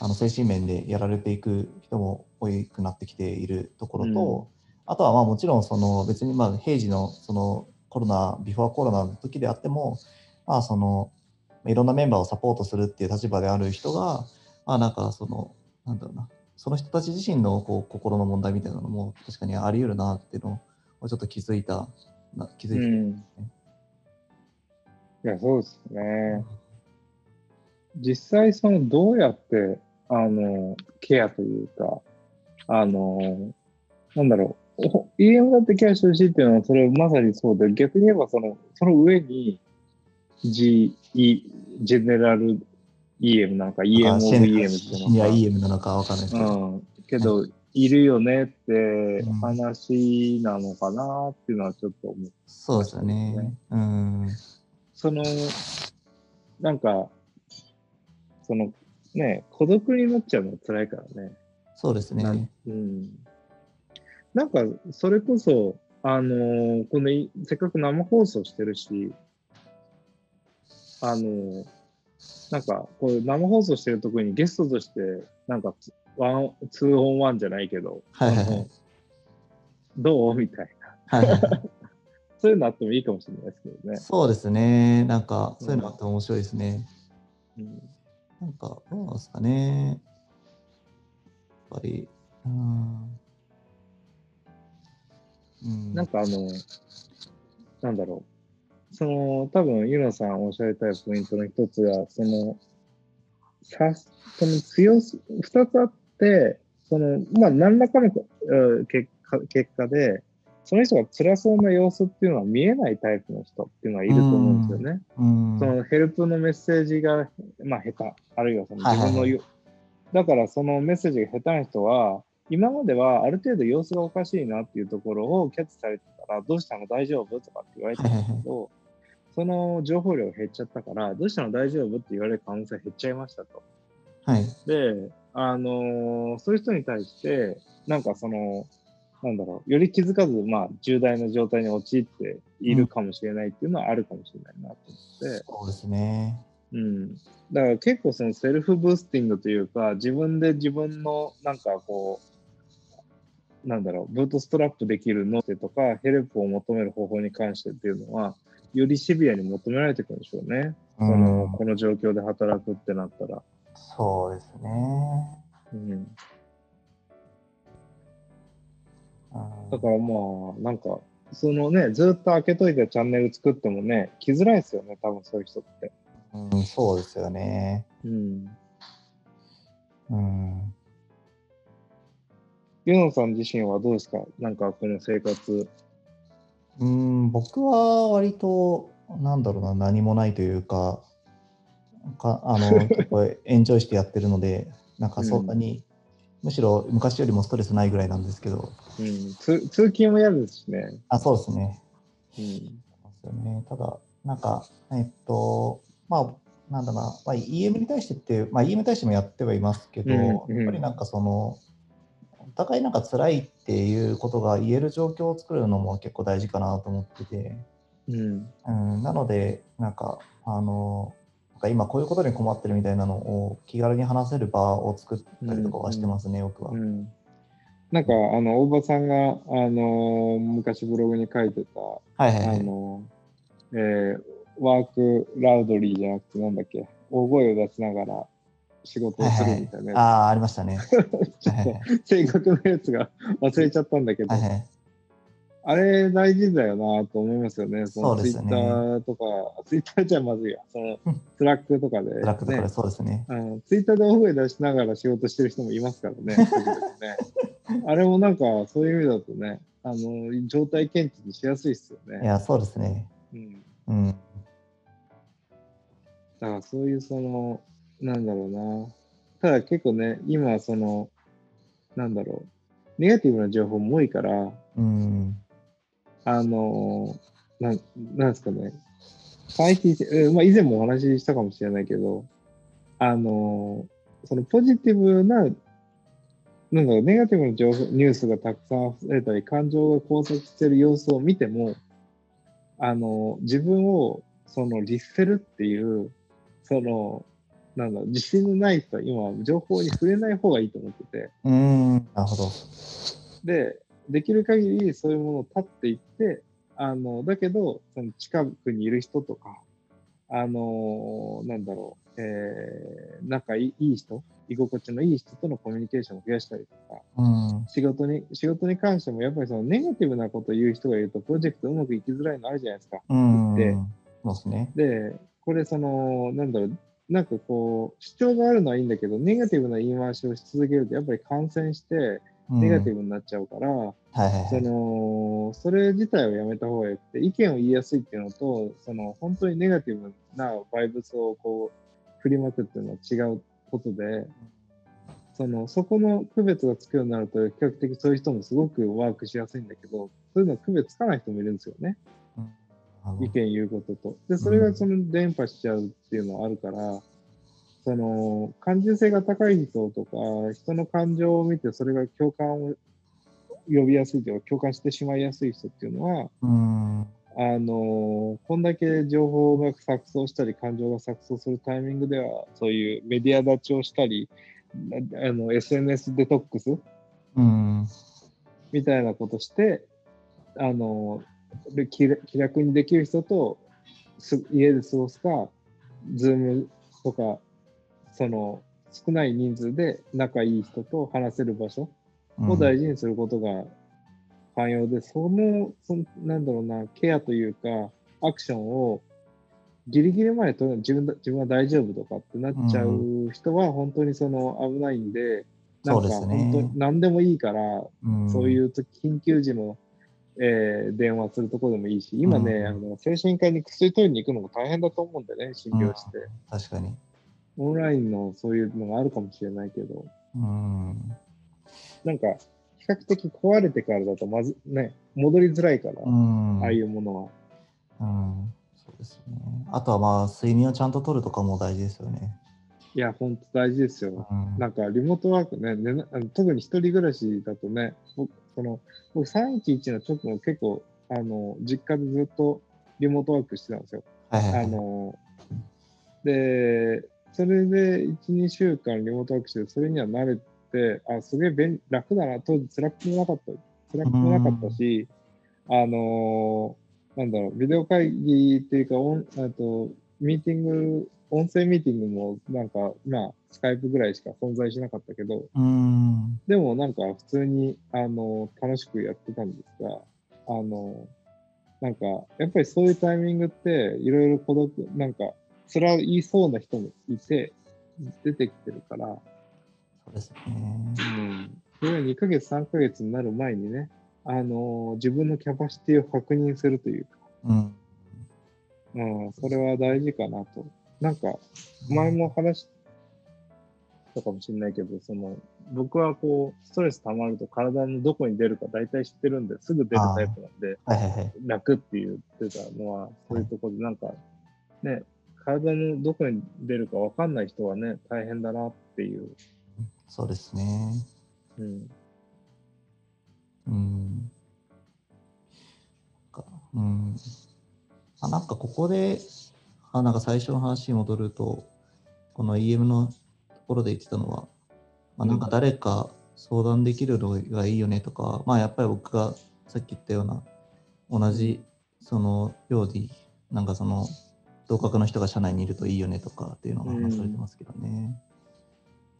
あの精神面でやられていく人も多くなってきているところと、あとはまあもちろんその別にまあ平時のそのコロナ、ビフォーコロナの時であっても、まあそのいろんなメンバーをサポートするっていう立場である人が、まあなんかその、なんだろうな、その人たち自身のこう心の問題みたいなのも確かにあり得るなっていうのをちょっと気づいた、気づいた。うん。いや、そうですね。実際、その、どうやって、あの、ケアというか、あの、なんだろう、EM だってケアしてほしいっていうのは、それまさにそうで、逆に言えば、その、その上に、G、E、ジェネラル EM なんか EM あ of EM ってのいや、か EM なのかわかんないですけど。うん、けど、いるよねってうん話なのかなっていうのはちょっと思う。そうですよね。うん。その、なんか、その、ね、孤独になっちゃうの辛いからね。そうですね。うん。なんか、それこそ、あのーこのい、せっかく生放送してるし、あのーなんか、こう生放送してるとこにゲストとして、なんか、 one、two on one じゃないけど、はいはいどう？みたいな。はいはいはいそういうのあってもいいかもしれないですけどね。そうですね。なんか、そういうのあっても面白いですね。うんなんか、どうなんですかね。やっぱり、うん。うん、なんかあの、なんだろう。その、多分、ユノさんおっしゃりたいポイントの一つが、その、さ、その強す、二つあって、その、まあ、何らかのうん結果結果で、その人が辛そうな様子っていうのは見えないタイプの人っていうのはいると思うんですよね。うん、そのヘルプのメッセージが、まあ、下手、あるいはそのはいはいはい。自分のよ、だからそのメッセージが下手な人は、今まではある程度様子がおかしいなっていうところをキャッチされてたら、どうしたの？大丈夫？とかって言われてたんですけど、その情報量が減っちゃったから、どうしたの大丈夫って言われる可能性が減っちゃいましたと。はい。で、あのーそういう人に対して、なんかその、なんだろう、より気づかず、まあ、重大な状態に陥っているかもしれないっていうのはあるかもしれないなと思って、そうですね。うん。だから結構その self boosting というか、自分で自分のなんかこう、なんだろう、 bootstrap できるノートとか、ヘルプを求める方法に関してっていうのは、よりシビアに求められていくんでしょうね。うそのん、この状況で働くってなったら。そうですね。うん。うんだからまあ、なんか、そのね、ずっと開けといてチャンネル作ってもね、来づらいですよね、多分そういう人って。うん、そうですよね。うん。うん。ユノさん自身はどうですか？なんかこの生活。うん、僕は割と、なんだろうな、何もないというか、かあの 結構エンジョイしてやってるので、なんかそんなに、むしろ昔よりもストレスないぐらいなんですけど、うん。通通勤も嫌ですしね。あ、そうですね。うん。そうですよね。ただ、なんか、えっと、まあ、なんだな、まあ、EM に対してって、まあ、EM に対してもやってはいますけど、うんうんやっぱりなんかその、お互いなんか辛いっていうことが言える状況を作るのも結構大事かなと思ってて、うん。うん、なので、なんか、あの、なんか今こういうことに困ってるみたいなのを気軽に話せる場を作ったりとかはしてますね、僕は。うん。なんか、あの、大場さんが、あの、昔ブログに書いてた、はいはいはい。あの、えーワークラウドリーじゃなくて、なんだっけ、大声を出しながら仕事をするみたいなやつああ、ありましたね。ちょっと正確なやつが忘れちゃったんだけど、はいはい。あれ大事だよなと思いますよね。そのツイッターとか、ツイッターじゃまずいや、そのうん Slack とかで、 Slack とかでね、そうですね。あのツイッターで大声出しながら仕事してる人もいますからね。ねあれもなんかそういう意味だとね、あの状態検知しやすいですよね。いや、そうですね。うん、うん。だからそういうその、なんだろうな。ただ結構ね、今その、なんだろう、ネガティブな情報も多いから、うん。あのーなん、なんですかね。最近、えまあ、以前もお話ししたかもしれないけど、あのーそのポジティブな、なんだろう、ネガティブな情報、ニュースがたくさん溢れたり、感情が交錯している様子を見ても、あのー自分を、その、律せるっていう、その、なんだ自信のない人は今、情報に触れない方がいいと思ってて、うん。なるほど。で、できる限りそういうものを立っていって、あの、だけど、その近くにいる人とか、あの、なんだろう、えー、仲いいいい人、居心地のいい人とのコミュニケーションを増やしたりとか、うん。仕事に、仕事に関してもやっぱりそのネガティブなことを言う人がいると、プロジェクトうまくいきづらいのあるじゃないですか。うん。でね。で、これその、なんだろう、なんかこう、主張があるのはいいんだけど、ネガティブな言い回しをし続けると、やっぱり感染して、ネガティブ。ブになっちゃうから、はいはいはそい。のそれ自体をやめた方がよくて、意見を言いやすいっていうのと、その本当にネガティブなバイブスをこう振りまくっていうのは違うことで、そのそこの区別がつくようになると、比較的そういう人もすごくワークしやすいんだけど、そういうの区別つかない人もいるんですよね、意ど見言うことと。で、それがその伝播しちゃうっていうのはあるから、その感受性が高い人とか、人の感情を見て、それが共感を呼びやすいというか、共感してしまいやすい人っていうのは、うん。あのこんだけ情報が錯綜したり、感情が錯綜するタイミングでは、そういうメディア立ちをしたり、あの SNS デトックスうん。みたいなことして、あので気気楽にできる人とす家で過ごすか、ズームとか、その少ない人数で仲いい人と話せる場所を大事にすることが寛容で、その、そのなんだろうな、ケアというか、アクションをギリギリまで取る自分だ自分は大丈夫とかってなっちゃう人は本当にその危ないんで、なんかそうですね。本当に何でもいいから、うん、そういう時緊急時の、えー電話するところでもいいし、今ね、うんあの精神科に薬取りに行くのも大変だと思うんでね、診療して。確かに。オンラインのそういうのがあるかもしれないけど、うん。なんか、比較的壊れてからだとまず、ね、戻りづらいから、うん。ああいうものは。うん。そうですね。あとはまあ、睡眠をちゃんととるとかも大事ですよね。いや、本当大事ですよ。うん。なんか、リモートワークね、寝なあの特に一人暮らしだとね、僕、その、僕311の直後結構、あの、実家でずっとリモートワークしてたんですよ。はいはいはい。あの、で、それで1、2週間リモートワークして、それには慣れて、あ、すげえ便楽だな、当時辛くもなかった、辛くもなかったし、あの、なんだろう、ビデオ会議っていうか、オンあとミーティング、音声ミーティングもなんか、まあ、スカイプぐらいしか存在しなかったけど、うん。でもなんか普通に、あの、楽しくやってたんですが、あの、なんか、やっぱりそういうタイミングって、いろいろ孤独、なんか、辛いそうな人もいて、出てきてるから、そうですね。うん。それが2ヶ月、3ヶ月になる前にね、あの、自分のキャパシティを確認するというか、うん。うん、それは大事かなと。なんか、前も話したかもしれないけど、その、僕はこう、ストレス溜まると体のどこに出るか大体知ってるんで、すぐ出るタイプなんで、はいはいはい。楽って言ってたのは、そういうところで、なんか、ね、体のどこに出るか分かんない人はね、大変だなっていう。そうですね。うん。うん。かうん。あなんかここで、あなんか最初の話に戻ると、この EM のところで言ってたのは、まあ、なんか誰か相談できるのがいいよねとか、まあやっぱり僕がさっき言ったような、同じそのように、なんかその同格の人が社内にいるといいよねとかっていうのが話されてますけどね。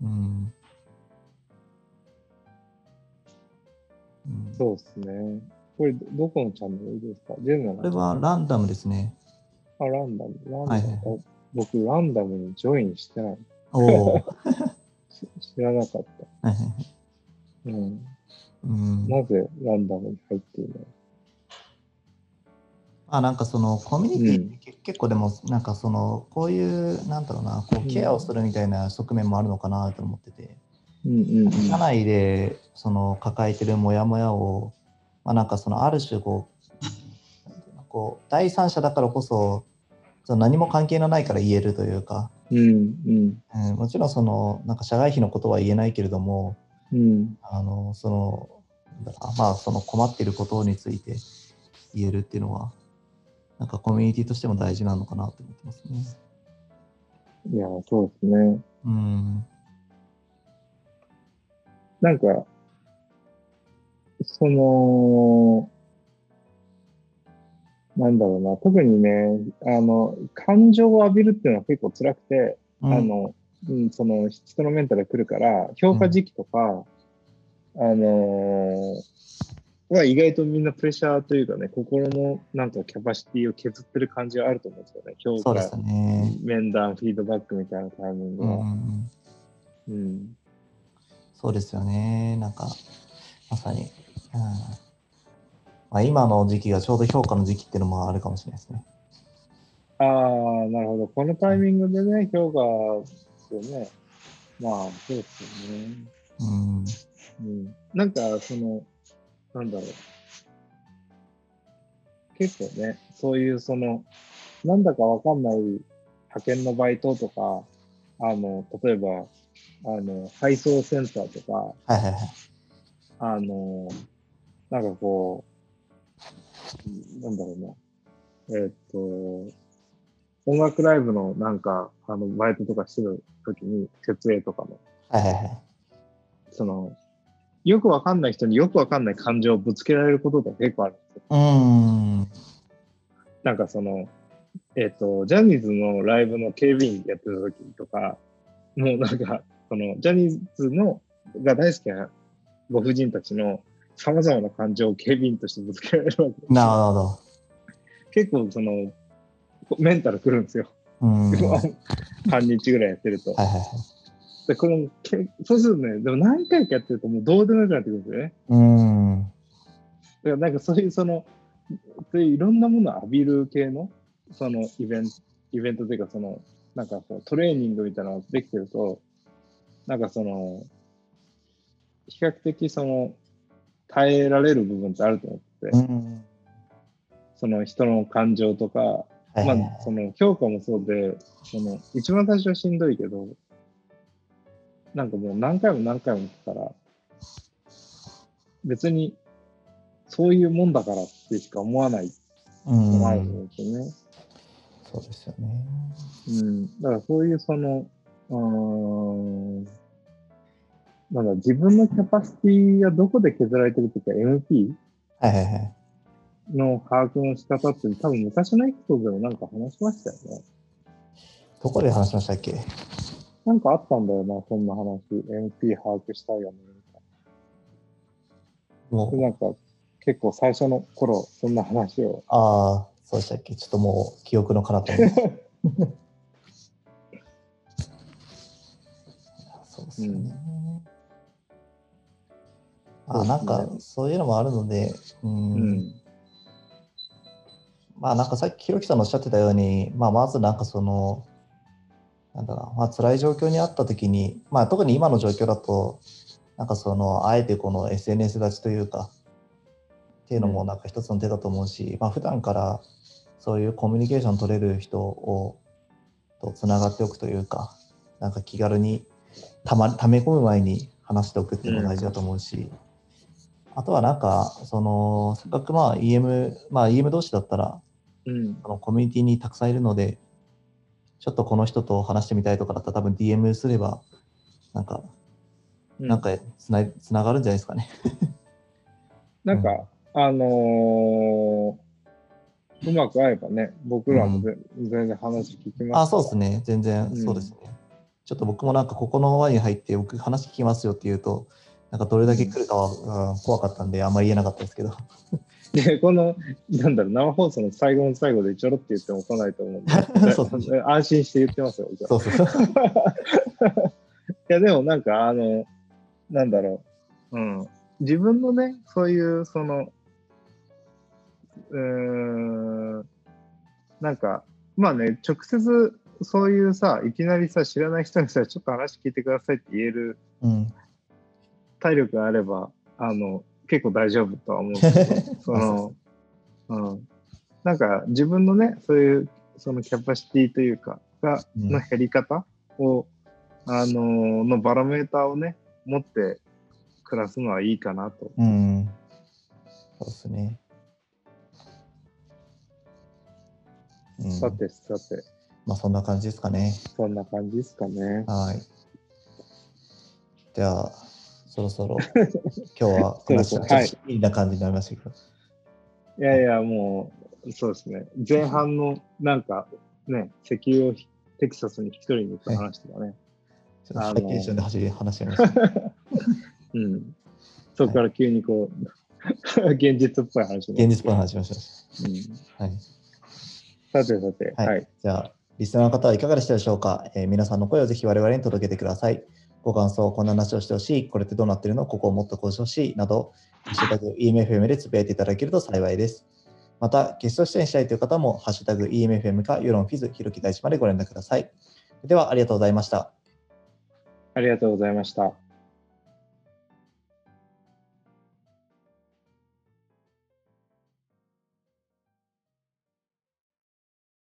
うん。うんそうですね。これ、どこのチャンネルですか？これはランダムですね。あ、ランダム。ランダム。はい僕、ランダムにジョインしてない。おお。知らなかった。はいはいうん。うん。なぜランダムに入っているの？あなんかそのコミュニティってけ結構でもなんかそのこういうなんだろうなこうケアをするみたいな側面もあるのかなと思ってて、うんうんうん。社内でその抱えてるモヤモヤを、まあ、なんかそのある種こうこう第三者だからこそその何も関係のないから言えるというか、うんうんうん、もちろんそのなんか社外費のことは言えないけれどもうん。あのそのまあその困っていることについて言えるっていうのはなんかコミュニティとしても大事なのかなと思ってますね。いや、そうですね。うん。なんか、その、なんだろうな、特にね、あの、感情を浴びるっていうのは結構辛くて、うんあの、うん、その人のメンタルが来るから、評価時期とか、あのーは意外とみんなプレッシャーというかね、心のなんかキャパシティを削ってる感じがあると思うんですよね。評価ね。面談、フィードバックみたいなタイミングうんうんは。うん、うん。そうですよね。なんか、まさに。うんまあ、今の時期がちょうど評価の時期っていうのもあるかもしれないですね。ああ、なるほど。このタイミングでね、評価ですよね。まあ、そうですよね。うん。うん。なんか、その、なんだろう。結構ね、そういうその、なんだかわかんない派遣のバイトとか、あの、例えば、あの、配送センターとか、はいはいはい。あの、なんかこう、なんだろうな。えーっと、音楽ライブのなんか、あの、バイトとかしてるときに、設営とかの、はいはいはい。その、よくわかんない人によくわかんない感情をぶつけられることって結構あるんですよ。うーん。なんかその、えっ、と、ジャニーズのライブの警備員やってた時とか、もうなんか、その、ジャニーズの、が大好きなご婦人たちの様々な感情を警備員としてぶつけられるわけですよなるほど。結構その、メンタルくるんですよ。うーん。はい半日ぐらいやってると。はいはい。で、この、けそうするとね、でも何回かやってるともうどうでもよくなってくるんですよね。うーん。だからなんかそういうその、そういろんなものを浴びる系の、そのイベント、イベントというかその、なんかこうトレーニングみたいなのができてると、なんかその、比較的その、耐えられる部分ってあると思ってて、うん。その人の感情とか、はいまあ、その評価もそうで、その一番最初はしんどいけど、なんかもう何回も何回も言ったら、別にそういうもんだからってしか思わないうんのもあるんですよね。そうですよね。うん。だからそういうその、うーん、なんだ、自分のキャパシティがどこで削られてるとか MP はいはいはい。の把握の仕方って多分昔のエピソードでもなんか話しましたよね。どこで話しましたっけ？なんかあったんだよな、そんな話。MP 把握したいよね。もう、なんか結構最初の頃、そんな話を。ああ、そうでしたっけ？ちょっともう記憶の彼方に。そうですよね。あなんかそういうのもあるので、うん。うん。まあなんかさっきひろきさんのおっしゃってたように、まあ、まずなんかそのなんだろうな、まあ辛い状況にあった時に、まあ、特に今の状況だとなんかそのあえてこの SNS 立ちというかっていうのもなんか一つの手だと思うし、まあ普段からそういうコミュニケーション取れる人をとつながっておくというかなんか気軽にたま溜め込む前に話しておくっていうのが大事だと思うし、あとはなんかそのせっかくまあ EM まあ EM 同士だったらうん。あのコミュニティにたくさんいるので、ちょっとこの人と話してみたいとかだったら多分 DM すれば、なんか、なんかつないつながるんじゃないですかね。なんか、あのーうまく合えばね、僕らもぜ、全然話聞きます。あ、そうですね。全然うんそうですね。ちょっと僕もなんかここの輪に入って僕話聞きますよって言うと、なんかどれだけ来るかは、うん怖かったんであんまり言えなかったですけど。で、この、なんだろう、生放送の最後の最後でちょろって言っても来ないと思うんで そう安心して言ってますよ、そうそう。いや、でもなんか、あの、なんだろう、うん。自分のね、そういう、その、うーん、なんか、まあね、直接、そういうさ、いきなりさ、知らない人にさ、ちょっと話聞いてくださいって言えるうん。体力があれば、あの、結構大丈夫とは思うけど、その、うん。なんか、自分のね、そういう、そのキャパシティというか、が、うんの減り方を、あののバロメーターをね、持って暮らすのはいいかなと。うん。そうですね。うん、さて、さて、まあそんな感じですかね。そんな感じですかね。はい。じゃあ、そろそろ 今日は話そうそうはいちょっといいな感じになりましたけど。いやいや、もう、そうですね。前半の、なんか、ね、石油をテキサスに引き取りに行った話とかね。ちょっとハイテンションで走り話しました。うん。そこから急にこう、現実っぽい話現実っぽい話しましうんた。はい。さてさて、はいはい。じゃあ、リスナーの方はいかがでしたでしょうか、えー皆さんの声をぜひ我々に届けてください。ご感想、こんな話をしてほしい、これってどうなってるの、ここをもっとこうしてほしいなど、ハッシュタグ EMFM でつぶやいていただけると幸いです。また、ゲスト出演したいという方も、ハッシュタグ EMFM か、世論フィズ、ひろき大地までご連絡ください。では、ありがとうございました。ありがとうございました。